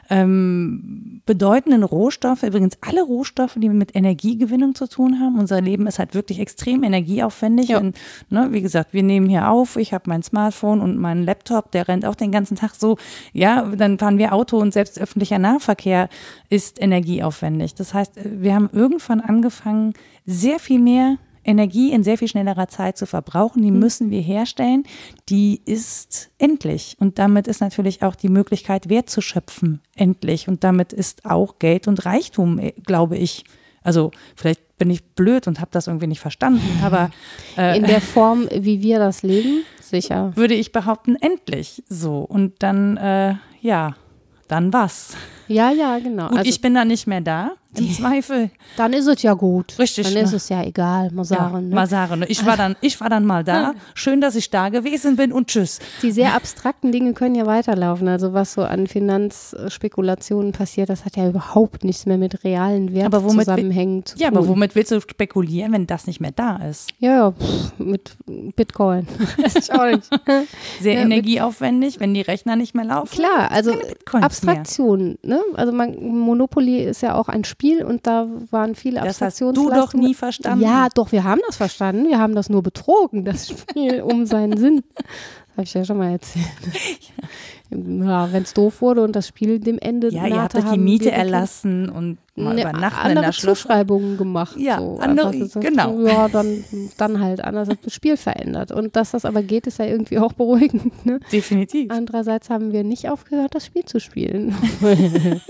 ähm, bedeutenden Rohstoffe, übrigens alle Rohstoffe, die mit Energiegewinnung zu tun haben. Unser Leben ist halt wirklich extrem energieaufwendig. Und, ne, wie gesagt, wir nehmen hier auf, ich habe mein Smartphone und meinen Laptop, der rennt auch den ganzen Tag so. Ja, dann fahren wir Auto und selbst öffentlicher Nahverkehr ist energieaufwendig. Das heißt, wir haben irgendwann angefangen, sehr viel mehr Energie in sehr viel schnellerer Zeit zu verbrauchen. Die mhm. müssen wir herstellen. Die ist endlich. Und damit ist natürlich auch die Möglichkeit, Wert zu schöpfen, endlich. Und damit ist auch Geld und Reichtum, äh, glaube ich. Also vielleicht bin ich blöd und habe das irgendwie nicht verstanden, aber äh, in der Form, wie wir das leben, sicher. Würde ich behaupten, endlich so. Und dann, äh, ja, dann was. Ja, ja, genau. Gut, also, ich bin da nicht mehr da. Im Zweifel. Dann ist es ja gut. Richtig. Dann ne? ist es ja egal, Masaren. Ja, ne? Masaren. Ich war dann, ich war dann mal da. Schön, dass ich da gewesen bin und tschüss. Die sehr abstrakten Dinge können ja weiterlaufen. Also was so an Finanzspekulationen passiert, das hat ja überhaupt nichts mehr mit realen Wertzusammenhängen zu tun. Ja, aber womit willst du spekulieren, wenn das nicht mehr da ist? Ja, ja pff, mit Bitcoin. Sehr ja, energieaufwendig, wenn die Rechner nicht mehr laufen. Klar, also Abstraktion. Ne? Also man, Monopoly ist ja auch ein Spiel Spiel und da waren viele Abstraktionsleistungen. Das hast du doch nie verstanden. Ja, doch, wir haben das verstanden. Wir haben das nur betrogen, das Spiel, um seinen Sinn. Das habe ich ja schon mal erzählt. Ja, wenn es doof wurde und das Spiel dem Ende ja, nahte, ihr habt euch die Miete erlassen und mal ne, übernachten in der Schloss. Zuschreibungen gemacht. Ja, so. andere, gesagt, genau. ja, dann, dann halt anders hat das Spiel verändert. Und dass das aber geht, ist ja irgendwie auch beruhigend. Ne? Definitiv. Andererseits haben wir nicht aufgehört, das Spiel zu spielen.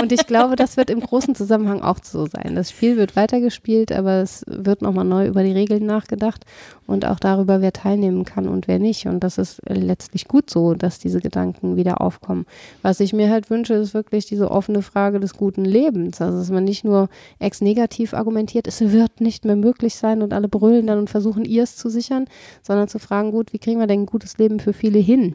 und ich glaube, das wird im großen Zusammenhang auch so sein. Das Spiel wird weitergespielt, aber es wird nochmal neu über die Regeln nachgedacht und auch darüber, wer teilnehmen kann und wer nicht. Und das ist letztlich gut so, dass diese Gedanken Gedanken wieder aufkommen. Was ich mir halt wünsche, ist wirklich diese offene Frage des guten Lebens. Also, dass man nicht nur ex-negativ argumentiert, es wird nicht mehr möglich sein und alle brüllen dann und versuchen, ihr es zu sichern, sondern zu fragen, gut, wie kriegen wir denn ein gutes Leben für viele hin?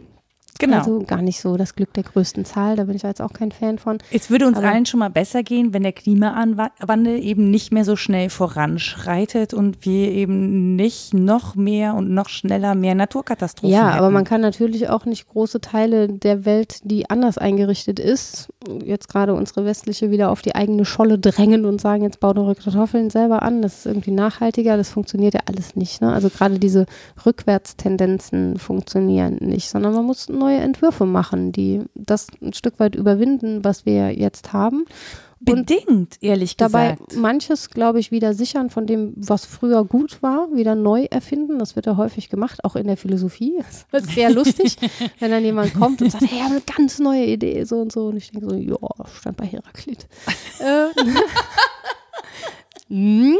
Genau. Also gar nicht so das Glück der größten Zahl, da bin ich jetzt auch kein Fan von. Es würde uns Aber allen schon mal besser gehen, wenn der Klimawandel eben nicht mehr so schnell voranschreitet und wir eben nicht noch mehr und noch schneller mehr Naturkatastrophen Ja, hätten. aber man kann natürlich auch nicht große Teile der Welt, die anders eingerichtet ist, jetzt gerade unsere westliche wieder auf die eigene Scholle drängen und sagen, jetzt bau eure Kartoffeln selber an, das ist irgendwie nachhaltiger, das funktioniert ja alles nicht. Ne? Also gerade diese Rückwärtstendenzen funktionieren nicht, sondern man muss neu neue Entwürfe machen, die das ein Stück weit überwinden, was wir jetzt haben. Bedingt, ehrlich dabei gesagt. Dabei manches, glaube ich, wieder sichern von dem, was früher gut war, wieder neu erfinden. Das wird ja häufig gemacht, auch in der Philosophie. Das ist sehr lustig, wenn dann jemand kommt und sagt, hey, eine ganz neue Idee, so und so. Und ich denke so, ja, stand bei Heraklit. hm,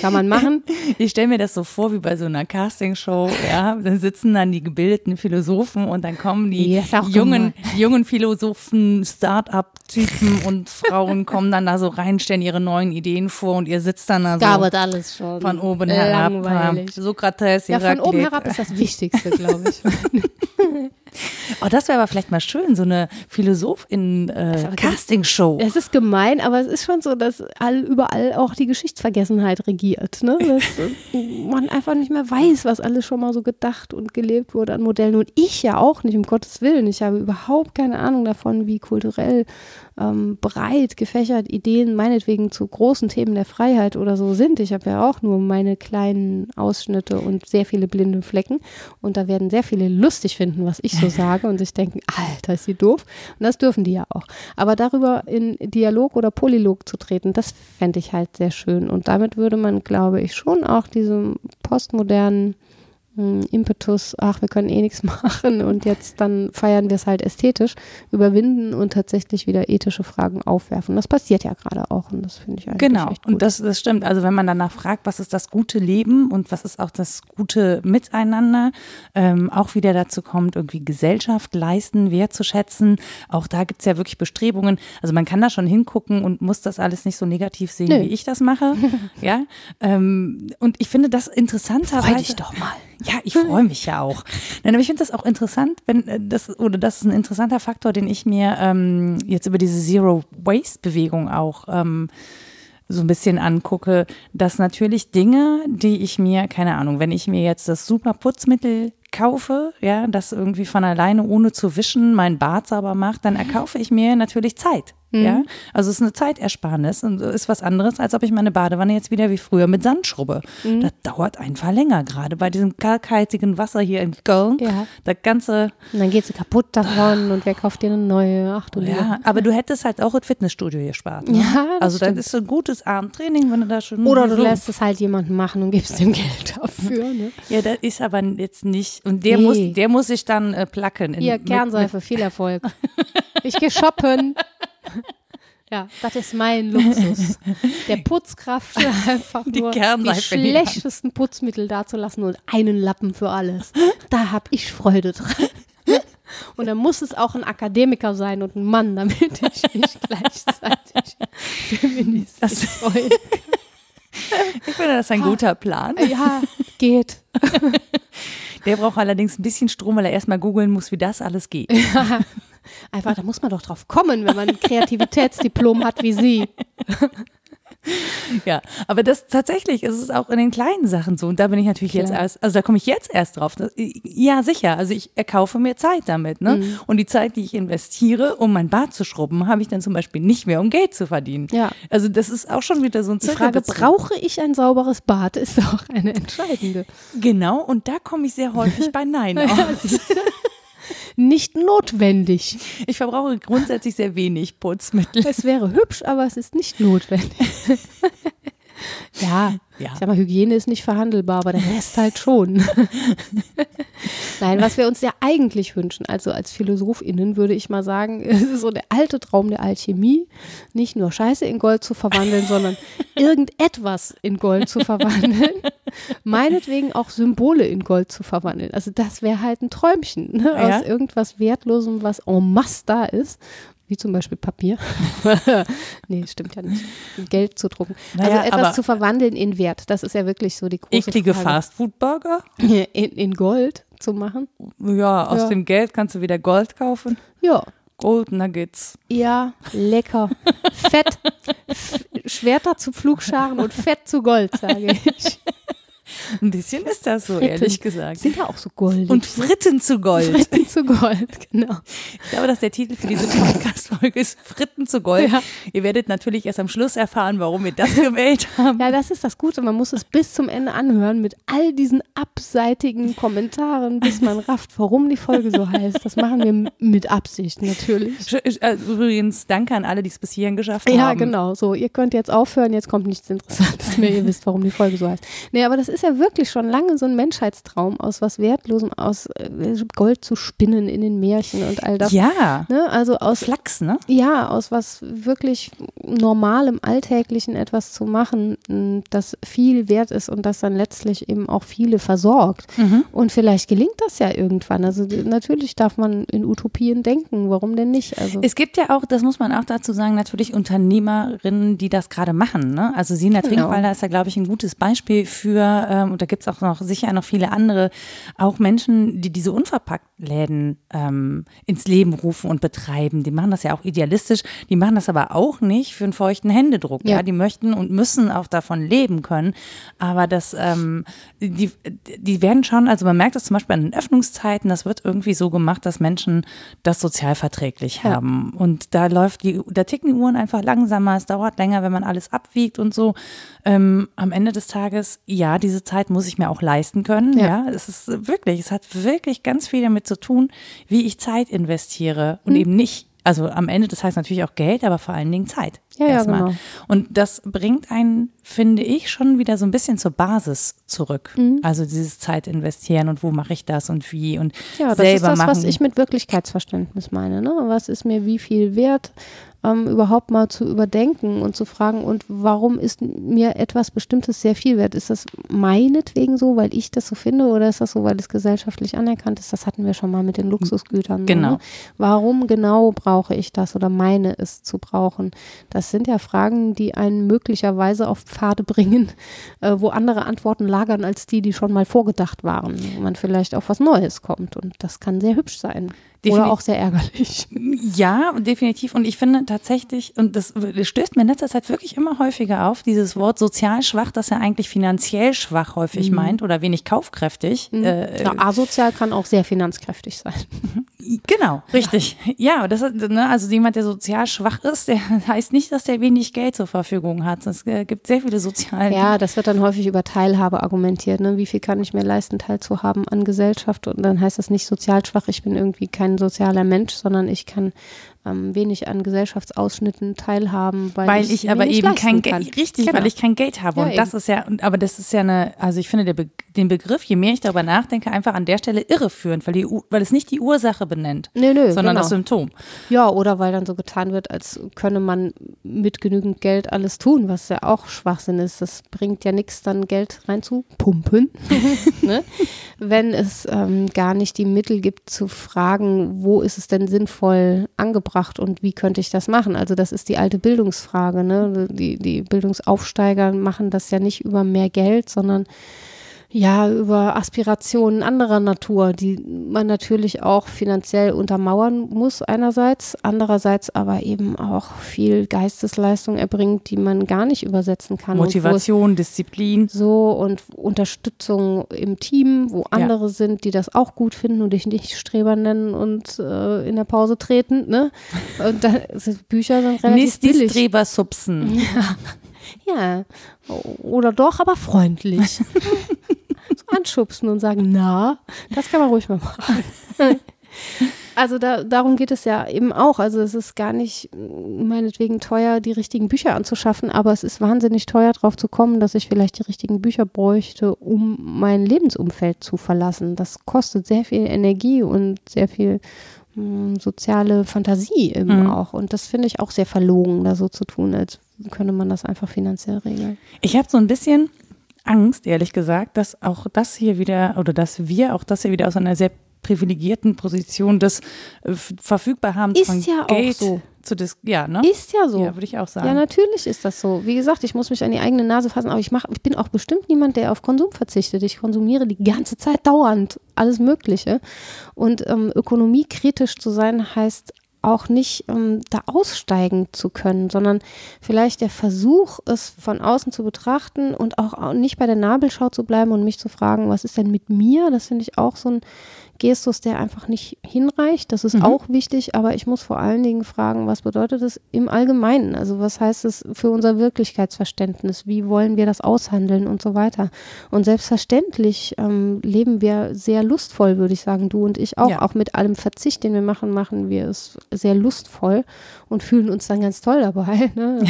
kann man machen. Ich stelle mir das so vor wie bei so einer Castingshow, ja. Dann sitzen dann die gebildeten Philosophen und dann kommen die ja, jungen, jungen Philosophen, Start-up-Typen und Frauen kommen dann da so rein, stellen ihre neuen Ideen vor und ihr sitzt dann da so Gabert alles schon. von oben herab. Sokrates, Ja, von oben herab ist das Wichtigste, glaube ich. Oh, das wäre aber vielleicht mal schön, so eine Philosophin-Casting-Show. Es ist gemein, aber es ist schon so, dass all, überall auch die Geschichtsvergessenheit regiert. Ne? Dass man einfach nicht mehr weiß, was alles schon mal so gedacht und gelebt wurde an Modellen. Und ich ja auch nicht, um Gottes Willen. Ich habe überhaupt keine Ahnung davon, wie kulturell ähm, breit gefächert Ideen meinetwegen zu großen Themen der Freiheit oder so sind. Ich habe ja auch nur meine kleinen Ausschnitte und sehr viele blinde Flecken. Und da werden sehr viele lustig finden, was ich so sage und sich denken, Alter, ist sie doof. Und das dürfen die ja auch. Aber darüber in Dialog oder Polylog zu treten, das fände ich halt sehr schön. Und damit würde man, glaube ich, schon auch diesem postmodernen Impetus, ach, wir können eh nichts machen und jetzt dann feiern wir es halt ästhetisch, überwinden und tatsächlich wieder ethische Fragen aufwerfen. Das passiert ja gerade auch und das finde ich eigentlich Genau, echt gut. und das, das stimmt. Also wenn man danach fragt, was ist das gute Leben und was ist auch das gute Miteinander, ähm, auch wieder dazu kommt, irgendwie Gesellschaft leisten, wertzuschätzen. Auch da gibt es ja wirklich Bestrebungen. Also man kann da schon hingucken und muss das alles nicht so negativ sehen, Nö. wie ich das mache. ja, ähm, und ich finde das interessanterweise. Freu dich doch mal. Ja, ich freue mich ja auch. Nein, aber ich finde das auch interessant, wenn äh, das, oder das ist ein interessanter Faktor, den ich mir ähm, jetzt über diese Zero Waste Bewegung auch ähm, so ein bisschen angucke, dass natürlich Dinge, die ich mir, keine Ahnung, wenn ich mir jetzt das super Putzmittel kaufe, ja, das irgendwie von alleine ohne zu wischen mein Bad sauber macht, dann erkaufe ich mir natürlich Zeit. Ja, also es ist eine Zeitersparnis und ist was anderes, als ob ich meine Badewanne jetzt wieder wie früher mit Sand schrubbe. Das dauert einfach länger, gerade bei diesem kalkhaltigen Wasser hier in Köln. Ja. Das ganze, Und dann geht sie kaputt davon und wer kauft dir eine neue? Ach du ja, Lieber. aber du hättest halt auch das Fitnessstudio gespart. Ne? Ja, das also das stimmt. ist so ein gutes Abendtraining, wenn du da schon Oder du so lässt es halt jemanden machen und gibst ihm Geld dafür. Ne? Ja, das ist aber jetzt nicht. Und der Nee. muss, der muss sich dann äh, placken. In, Hier, mit- Kernseife, viel Erfolg. Ich gehe shoppen. Ja, das ist mein Luxus. Der Putzkraft einfach Die nur die schlechtesten Putzmittel dazulassen und einen Lappen für alles. Da habe ich Freude dran. Und dann muss es auch ein Akademiker sein und ein Mann, damit ich mich gleichzeitig feministisch Das- freue. Ich finde, das ist ein guter Plan. Ja, geht. Der braucht allerdings ein bisschen Strom, weil er erstmal googeln muss, wie das alles geht. Einfach, da muss man doch drauf kommen, wenn man ein Kreativitätsdiplom hat wie Sie. Ja, aber das tatsächlich ist es auch in den kleinen Sachen so. Und da bin ich natürlich jetzt Klar. erst, also da komme ich jetzt erst drauf. Ja, sicher. Also ich erkaufe mir Zeit damit. Ne? Mhm. Und die Zeit, die ich investiere, um mein Bad zu schrubben, habe ich dann zum Beispiel nicht mehr, um Geld zu verdienen. Ja. Also das ist auch schon wieder so ein Die Frage, brauche ich ein sauberes Bad, ist auch eine entscheidende. Genau, und da komme ich sehr häufig bei Nein aus. Nicht notwendig. Ich verbrauche grundsätzlich sehr wenig Putzmittel. Es wäre hübsch, aber es ist nicht notwendig. ja, Ja. ich sag mal, Hygiene ist nicht verhandelbar, aber der Rest halt schon. Nein, was wir uns ja eigentlich wünschen, also als PhilosophInnen würde ich mal sagen, es ist so der alte Traum der Alchemie, nicht nur Scheiße in Gold zu verwandeln, sondern irgendetwas in Gold zu verwandeln. Meinetwegen auch Symbole in Gold zu verwandeln. Also das wäre halt ein Träumchen ne? Ja. aus irgendwas Wertlosem, was en masse da ist. Wie zum Beispiel Papier. nee, stimmt ja nicht. Geld zu drucken. Naja, also etwas zu verwandeln in Wert. Das ist ja wirklich so die große Eklige Frage. Fastfood-Burger? In, in Gold zu machen. Ja, aus Ja. dem Geld kannst du wieder Gold kaufen. Ja, Gold Nuggets. ja, lecker. Fett. Schwerter zu Pflugscharen und Fett zu Gold, sage ich. Ein bisschen ist das so, Fritten. ehrlich gesagt. Sind ja auch so goldig. Und Fritten zu Gold. Fritten zu Gold, genau. Ich glaube, dass der Titel für diese Podcast-Folge ist Fritten zu Gold. Ja. Ihr werdet natürlich erst am Schluss erfahren, warum wir das gewählt haben. Ja, das ist das Gute. Man muss es bis zum Ende anhören mit all diesen abseitigen Kommentaren, bis man rafft, warum die Folge so heißt. Das machen wir mit Absicht natürlich. Äh, Übrigens, danke an alle, die es bis hierhin geschafft haben. Ja, genau. So, ihr könnt jetzt aufhören, jetzt kommt nichts Interessantes mehr. Ihr wisst, warum die Folge so heißt. Nee, aber das ist ja wirklich schon lange so ein Menschheitstraum, aus was Wertlosem, aus äh, Gold zu spinnen in den Märchen und all das. Ja. Ne? Also aus Flachs, ne? Ja, aus was wirklich normalem, alltäglichen etwas zu machen, das viel wert ist und das dann letztlich eben auch viele versorgt. Mhm. Und vielleicht gelingt das ja irgendwann. Also natürlich darf man in Utopien denken, warum denn nicht? Also Es gibt ja auch, das muss man auch dazu sagen, natürlich Unternehmerinnen, die das gerade machen. Ne? Also Sina Genau. Trinkwalder ist ja, glaube ich, ein gutes Beispiel für, ähm, und da gibt es auch noch sicher noch viele andere, auch Menschen, die diese Unverpacktläden ähm, ins Leben rufen und betreiben. Die machen das ja auch idealistisch, die machen das aber auch nicht für einen feuchten Händedruck. Ja, ja? die möchten und müssen auch davon leben können. Aber das, ähm, die, die werden schon, also man merkt das zum Beispiel an den Öffnungszeiten, das wird irgendwie so gemacht, dass Menschen das sozialverträglich ja. haben. Und da läuft die, da ticken die Uhren einfach langsamer, es dauert länger, wenn man alles abwiegt und so. Ähm, am Ende des Tages, ja, diese Zeit muss ich mir auch leisten können. Ja. ja, es ist wirklich, es hat wirklich ganz viel damit zu tun, wie ich Zeit investiere und mhm. eben nicht also am Ende, das heißt natürlich auch Geld, aber vor allen Dingen Zeit. Ja, ja, genau. Und das bringt einen, finde ich, schon wieder so ein bisschen zur Basis zurück. Mhm. Also dieses Zeit investieren und wo mache ich das und wie und ja, das selber ist das, machen. was ich mit Wirklichkeitsverständnis meine. Ne? Was ist mir wie viel wert? Ähm, überhaupt mal zu überdenken und zu fragen, und warum ist mir etwas Bestimmtes sehr viel wert? Ist das meinetwegen so, weil ich das so finde, oder ist das so, weil es gesellschaftlich anerkannt ist? Das hatten wir schon mal mit den Luxusgütern. Ne? Genau. Ne? Warum genau brauche ich das oder meine es zu brauchen? Das sind ja Fragen, die einen möglicherweise auf Pfade bringen, äh, wo andere Antworten lagern als die, die schon mal vorgedacht waren. Wo man vielleicht auf was Neues kommt. Und das kann sehr hübsch sein. Definitiv. Oder auch sehr ärgerlich. Ja, definitiv. Und ich finde tatsächlich, und das stößt mir in letzter Zeit wirklich immer häufiger auf, dieses Wort sozial schwach, das ja eigentlich finanziell schwach häufig mhm. meint oder wenig kaufkräftig. Mhm. Äh, ja, asozial kann auch sehr finanzkräftig sein. Genau, richtig. Ja, das ne, also jemand, der sozial schwach ist, der heißt nicht, dass der wenig Geld zur Verfügung hat. Es äh, gibt sehr viele soziale. Ja, das wird dann häufig über Teilhabe argumentiert. Ne? Wie viel kann ich mir leisten, teilzuhaben an Gesellschaft? Und dann heißt das nicht sozial schwach, ich bin irgendwie kein sozialer Mensch, sondern ich kann ähm, wenig an Gesellschaftsausschnitten teilhaben, weil, weil ich, ich aber eben kein Geld, richtig, genau. weil ich kein Geld habe. Ja, und das eben. ist ja, aber das ist ja eine, also ich finde Be den Begriff, je mehr ich darüber nachdenke, einfach an der Stelle irreführend, weil, die, weil es nicht die Ursache benennt, nö, nö, sondern genau. das Symptom. Ja, oder weil dann so getan wird, als könne man mit genügend Geld alles tun, was ja auch Schwachsinn ist. Das bringt ja nichts, dann Geld reinzupumpen, ne? wenn es ähm, gar nicht die Mittel gibt zu fragen, wo ist es denn sinnvoll angebracht gebracht und wie könnte ich das machen? Also das ist die alte Bildungsfrage. Ne? Die, die Bildungsaufsteiger machen das ja nicht über mehr Geld, sondern ja, über Aspirationen anderer Natur, die man natürlich auch finanziell untermauern muss einerseits, andererseits aber eben auch viel Geistesleistung erbringt, die man gar nicht übersetzen kann. Motivation, Disziplin. So und Unterstützung im Team, wo andere ja. sind, die das auch gut finden und dich nicht Streber nennen und äh, in der Pause treten. Ne? Und da, Bücher sind relativ Nicht die Streber-Subsen. Ja. ja, oder doch, aber freundlich. anschubsen und sagen, na, das kann man ruhig mal machen. Also da, darum geht es ja eben auch. Also es ist gar nicht meinetwegen teuer, die richtigen Bücher anzuschaffen, aber es ist wahnsinnig teuer, darauf zu kommen, dass ich vielleicht die richtigen Bücher bräuchte, um mein Lebensumfeld zu verlassen. Das kostet sehr viel Energie und sehr viel mh, hm, soziale Fantasie eben mhm. auch. Und das finde ich auch sehr verlogen, da so zu tun, als könne man das einfach finanziell regeln. Ich habe so ein bisschen Angst, ehrlich gesagt, dass auch das hier wieder oder dass wir auch das hier wieder aus einer sehr privilegierten Position des äh, Verfügbarhabens von ja Geld so. zu dis ja, ne? Ist ja so. Ja, würde ich auch sagen. Ja, natürlich ist das so. Wie gesagt, ich muss mich an die eigene Nase fassen, aber ich mach, ich bin auch bestimmt niemand, der auf Konsum verzichtet. Ich konsumiere die ganze Zeit dauernd alles Mögliche. Und ähm, ökonomiekritisch zu sein heißt auch nicht ähm, da aussteigen zu können, sondern vielleicht der Versuch, es von außen zu betrachten und auch nicht bei der Nabelschau zu bleiben und mich zu fragen, was ist denn mit mir? Das finde ich auch so ein Gestus, der einfach nicht hinreicht. Das ist mhm. auch wichtig, aber ich muss vor allen Dingen fragen, was bedeutet es im Allgemeinen? Also was heißt es für unser Wirklichkeitsverständnis? Wie wollen wir das aushandeln und so weiter? Und selbstverständlich ähm, leben wir sehr lustvoll, würde ich sagen, du und ich auch. Ja. Auch mit allem Verzicht, den wir machen, machen wir es sehr lustvoll und fühlen uns dann ganz toll dabei. Ne?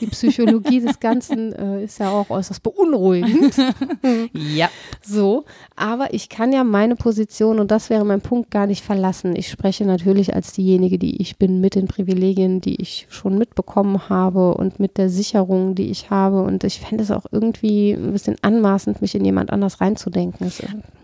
Die Psychologie des Ganzen äh, ist ja auch äußerst beunruhigend. ja. So, aber ich kann ja meine Position und das wäre mein Punkt, gar nicht verlassen. Ich spreche natürlich als diejenige, die ich bin, mit den Privilegien, die ich schon mitbekommen habe und mit der Sicherung, die ich habe. Und ich fände es auch irgendwie ein bisschen anmaßend, mich in jemand anders reinzudenken.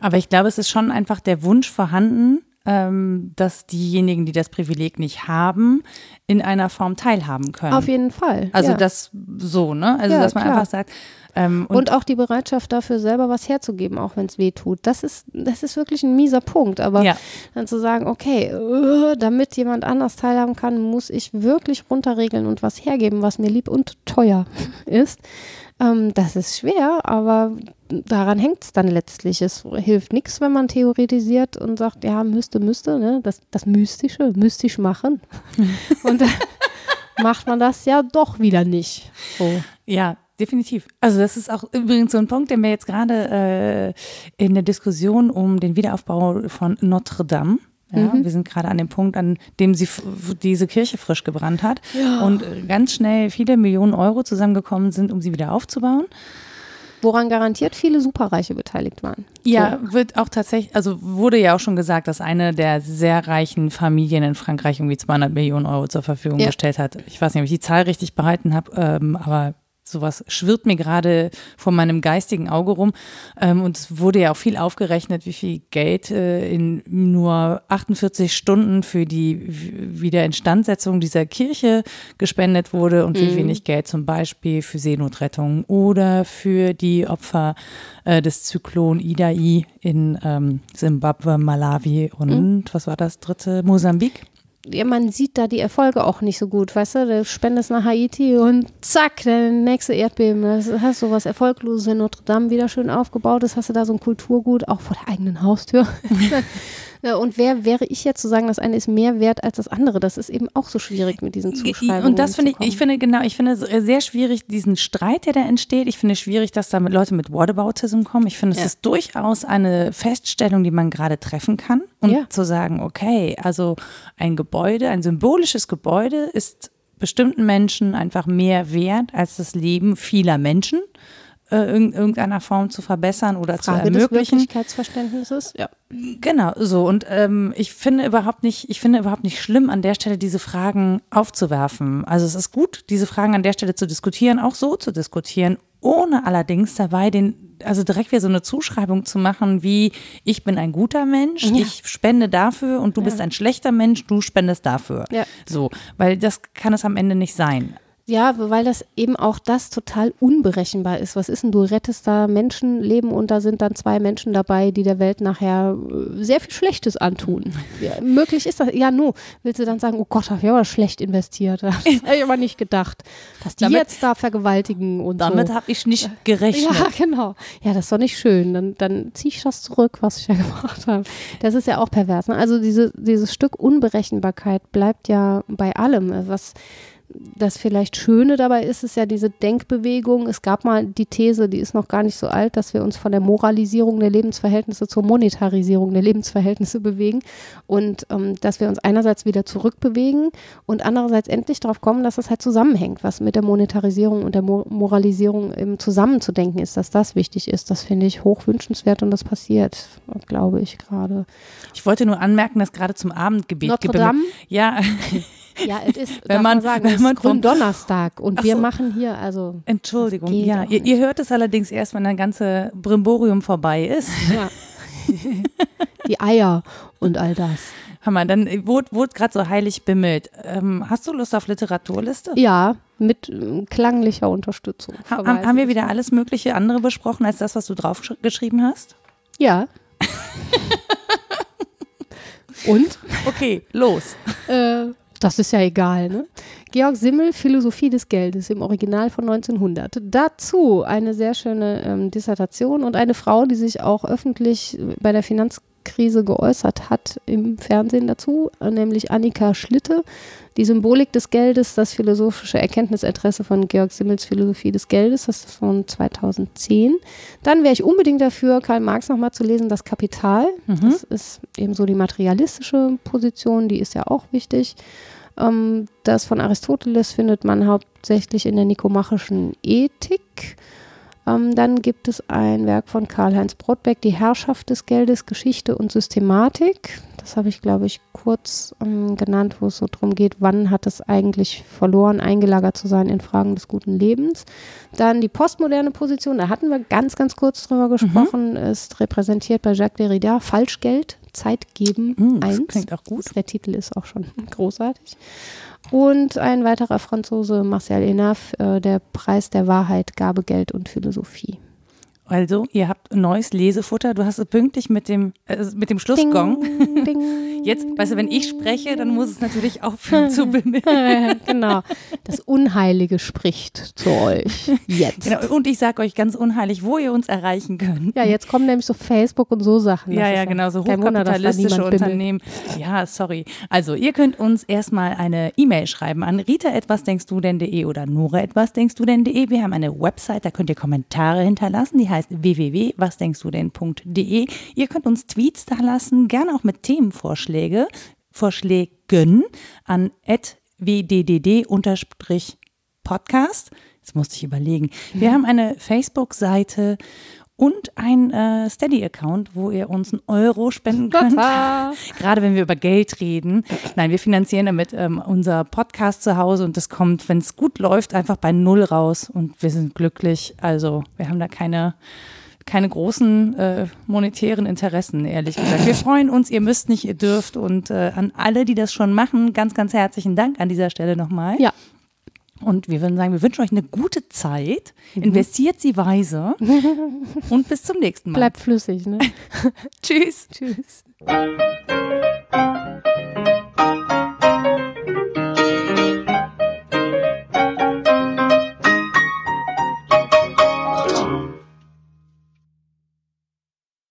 Aber ich glaube, es ist schon einfach der Wunsch vorhanden, ähm, dass diejenigen, die das Privileg nicht haben, in einer Form teilhaben können. Auf jeden Fall. Also ja. das so, ne? Also ja, dass man klar. einfach sagt, Ähm, und, und, auch die Bereitschaft dafür, selber was herzugeben, auch wenn es weh tut. Das ist, das ist wirklich ein mieser Punkt. Aber ja. dann zu sagen, okay, uh, damit jemand anders teilhaben kann, muss ich wirklich runterregeln und was hergeben, was mir lieb und teuer ist. Ähm, das ist schwer, aber daran hängt es dann letztlich. Es hilft nichts, wenn man theoretisiert und sagt, ja, müsste, müsste, ne? das, das Mystische, mystisch machen. und dann macht man das ja doch wieder nicht. So. Ja, definitiv. Also das ist auch übrigens so ein Punkt, der mir jetzt gerade äh, in der Diskussion um den Wiederaufbau von Notre Dame ja, mhm. Wir sind gerade an dem Punkt, an dem sie diese Kirche frisch gebrannt hat ja. und ganz schnell viele Millionen Euro zusammengekommen sind, um sie wieder aufzubauen. Woran garantiert viele Superreiche beteiligt waren. Ja, so. wird auch tatsächlich, also wurde ja auch schon gesagt, dass eine der sehr reichen Familien in Frankreich irgendwie 200 Millionen Euro zur Verfügung ja. gestellt hat. Ich weiß nicht, ob ich die Zahl richtig behalten habe, ähm, aber sowas schwirrt mir gerade vor meinem geistigen Auge rum. Ähm, und es wurde ja auch viel aufgerechnet, wie viel Geld äh, in nur 48 Stunden für die Wiederinstandsetzung dieser Kirche gespendet wurde und mhm. wie wenig Geld zum Beispiel für Seenotrettung oder für die Opfer äh, des Zyklon Idai in ähm, Simbabwe, Malawi und mhm. was war das dritte? Mosambik ja, man sieht da die Erfolge auch nicht so gut, weißt du? Du spendest nach Haiti und zack, der nächste Erdbeben. Das hast du was Erfolgloses in Notre Dame wieder schön aufgebaut. Das hast du da so ein Kulturgut, auch vor der eigenen Haustür. Und wer wäre ich jetzt zu sagen, das eine ist mehr wert als das andere? Das ist eben auch so schwierig mit diesen Zuschreibungen. Und das finde ich, ich finde genau, ich finde es sehr schwierig, diesen Streit, der da entsteht. Ich finde es schwierig, dass da Leute mit Whataboutism kommen. Ich finde, es ja. ist durchaus eine Feststellung, die man gerade treffen kann. Und ja. zu sagen, okay, also ein Gebäude, ein symbolisches Gebäude ist bestimmten Menschen einfach mehr wert als das Leben vieler Menschen äh, in irgendeiner Form zu verbessern oder Frage zu ermöglichen. Des Wirklichkeitsverständnisses, ja. Genau, so. Und ähm, ich finde überhaupt nicht, ich finde überhaupt nicht schlimm, an der Stelle diese Fragen aufzuwerfen. Also es ist gut, diese Fragen an der Stelle zu diskutieren, auch so zu diskutieren, ohne allerdings dabei den, also direkt wieder so eine Zuschreibung zu machen, wie ich bin ein guter Mensch, ja. ich spende dafür und du ja. bist ein schlechter Mensch, du spendest dafür. Ja. So, weil das kann es am Ende nicht sein. Ja, weil das eben auch das total unberechenbar ist. Was ist denn, du rettest da Menschenleben und da sind dann zwei Menschen dabei, die der Welt nachher äh, sehr viel Schlechtes antun. Ja, möglich ist das. Ja, nu, willst du dann sagen, oh Gott, hab ich aber schlecht investiert. Das habe ich aber nicht gedacht, dass die damit, jetzt da vergewaltigen und damit so. habe ich nicht gerechnet. Ja, genau. Ja, das ist doch nicht schön. Dann, dann ziehe ich das zurück, was ich ja gemacht habe. Das ist ja auch pervers. Ne? Also diese, dieses Stück Unberechenbarkeit bleibt ja bei allem. Was das vielleicht Schöne dabei ist, ist ja diese Denkbewegung. Es gab mal die These, die ist noch gar nicht so alt, dass wir uns von der Moralisierung der Lebensverhältnisse zur Monetarisierung der Lebensverhältnisse bewegen und ähm, dass wir uns einerseits wieder zurückbewegen und andererseits endlich darauf kommen, dass das halt zusammenhängt, was mit der Monetarisierung und der Mo Moralisierung eben zusammenzudenken ist, dass das wichtig ist. Das finde ich hochwünschenswert und das passiert, glaube ich gerade. Ich wollte nur anmerken, dass gerade zum Abendgebet Notre Dame? Ja. Ja, es ist, wenn man, man sagen, wenn man vom Donnerstag und wir so. machen hier also. Entschuldigung, ja, ihr, ihr, hört es allerdings erst, wenn ein ganze Brimborium vorbei ist. Ja. Die Eier und all das. Hör mal, dann wurde, wurde gerade so heilig bimmelt. Ähm, hast du Lust auf Literaturliste? Ja, mit äh, klanglicher Unterstützung. Ha, haben wir wieder alles mögliche andere besprochen als das, was du draufgeschrieben hast? Ja. und? Okay, los. Äh, das ist ja egal, ne? Georg Simmel, Philosophie des Geldes im Original von 1900. Dazu eine sehr schöne ähm, Dissertation und eine Frau, die sich auch öffentlich bei der Finanzkrise geäußert hat im Fernsehen dazu, nämlich Annika Schlitte. Die Symbolik des Geldes, das philosophische Erkenntnisinteresse von Georg Simmels Philosophie des Geldes, das ist von 2010. Dann wäre ich unbedingt dafür, Karl Marx nochmal zu lesen, das Kapital. Mhm. Das ist eben so die materialistische Position, die ist ja auch wichtig. Ähm, das von Aristoteles findet man hauptsächlich in der nikomachischen Ethik. Ähm, dann gibt es ein Werk von Karl-Heinz Brodbeck, Die Herrschaft des Geldes, Geschichte und Systematik. Das habe ich, glaube ich, kurz ähm, genannt, wo es so darum geht, wann hat es eigentlich verloren, eingelagert zu sein in Fragen des guten Lebens. Dann die postmoderne Position, da hatten wir ganz, ganz kurz drüber gesprochen, mhm. ist repräsentiert bei Jacques Derrida, Falschgeld, Zeit geben. Mm, das klingt auch gut. Der Titel ist auch schon großartig. Und ein weiterer Franzose, Marcel Enaf, äh, der Preis der Wahrheit, Gabe, Geld und Philosophie. Also, ihr habt neues Lesefutter. Du hast es pünktlich mit dem, äh, mit dem Schlussgong. Ding, ding, Jetzt, weißt du, wenn ich spreche, dann muss es natürlich aufhören zu bimmeln. genau. Das Unheilige spricht zu euch. Jetzt. Genau. Und ich sage euch ganz unheilig, wo ihr uns erreichen könnt. Ja, jetzt kommen nämlich so Facebook und so Sachen. Ja, ja, genau. So hochkapitalistische Wunder, Unternehmen. Ja, sorry. Also, ihr könnt uns erstmal eine E-Mail schreiben an rita etwas denkst du denn.de oder nora etwas denkst du denn.de. Wir haben eine Website, da könnt ihr Kommentare hinterlassen. Die heißt heißt www.wasdenkstudenn.de. Ihr könnt uns Tweets da lassen, gerne auch mit Themenvorschläge, Vorschlägen an wddd-podcast. Jetzt musste ich überlegen. Wir haben eine Facebook-Seite und ein äh, Steady-Account, wo ihr uns einen Euro spenden könnt. Gerade wenn wir über Geld reden. Nein, wir finanzieren damit ähm, unser Podcast zu Hause und das kommt, wenn es gut läuft, einfach bei Null raus und wir sind glücklich. Also wir haben da keine, keine großen äh, monetären Interessen, ehrlich gesagt. Wir freuen uns, ihr müsst nicht, ihr dürft und äh, an alle, die das schon machen, ganz, ganz herzlichen Dank an dieser Stelle nochmal. Ja, und wir würden sagen, wir wünschen euch eine gute Zeit. Mhm. Investiert sie weise. und bis zum nächsten Mal. Bleibt flüssig, ne? Tschüss. Tschüss.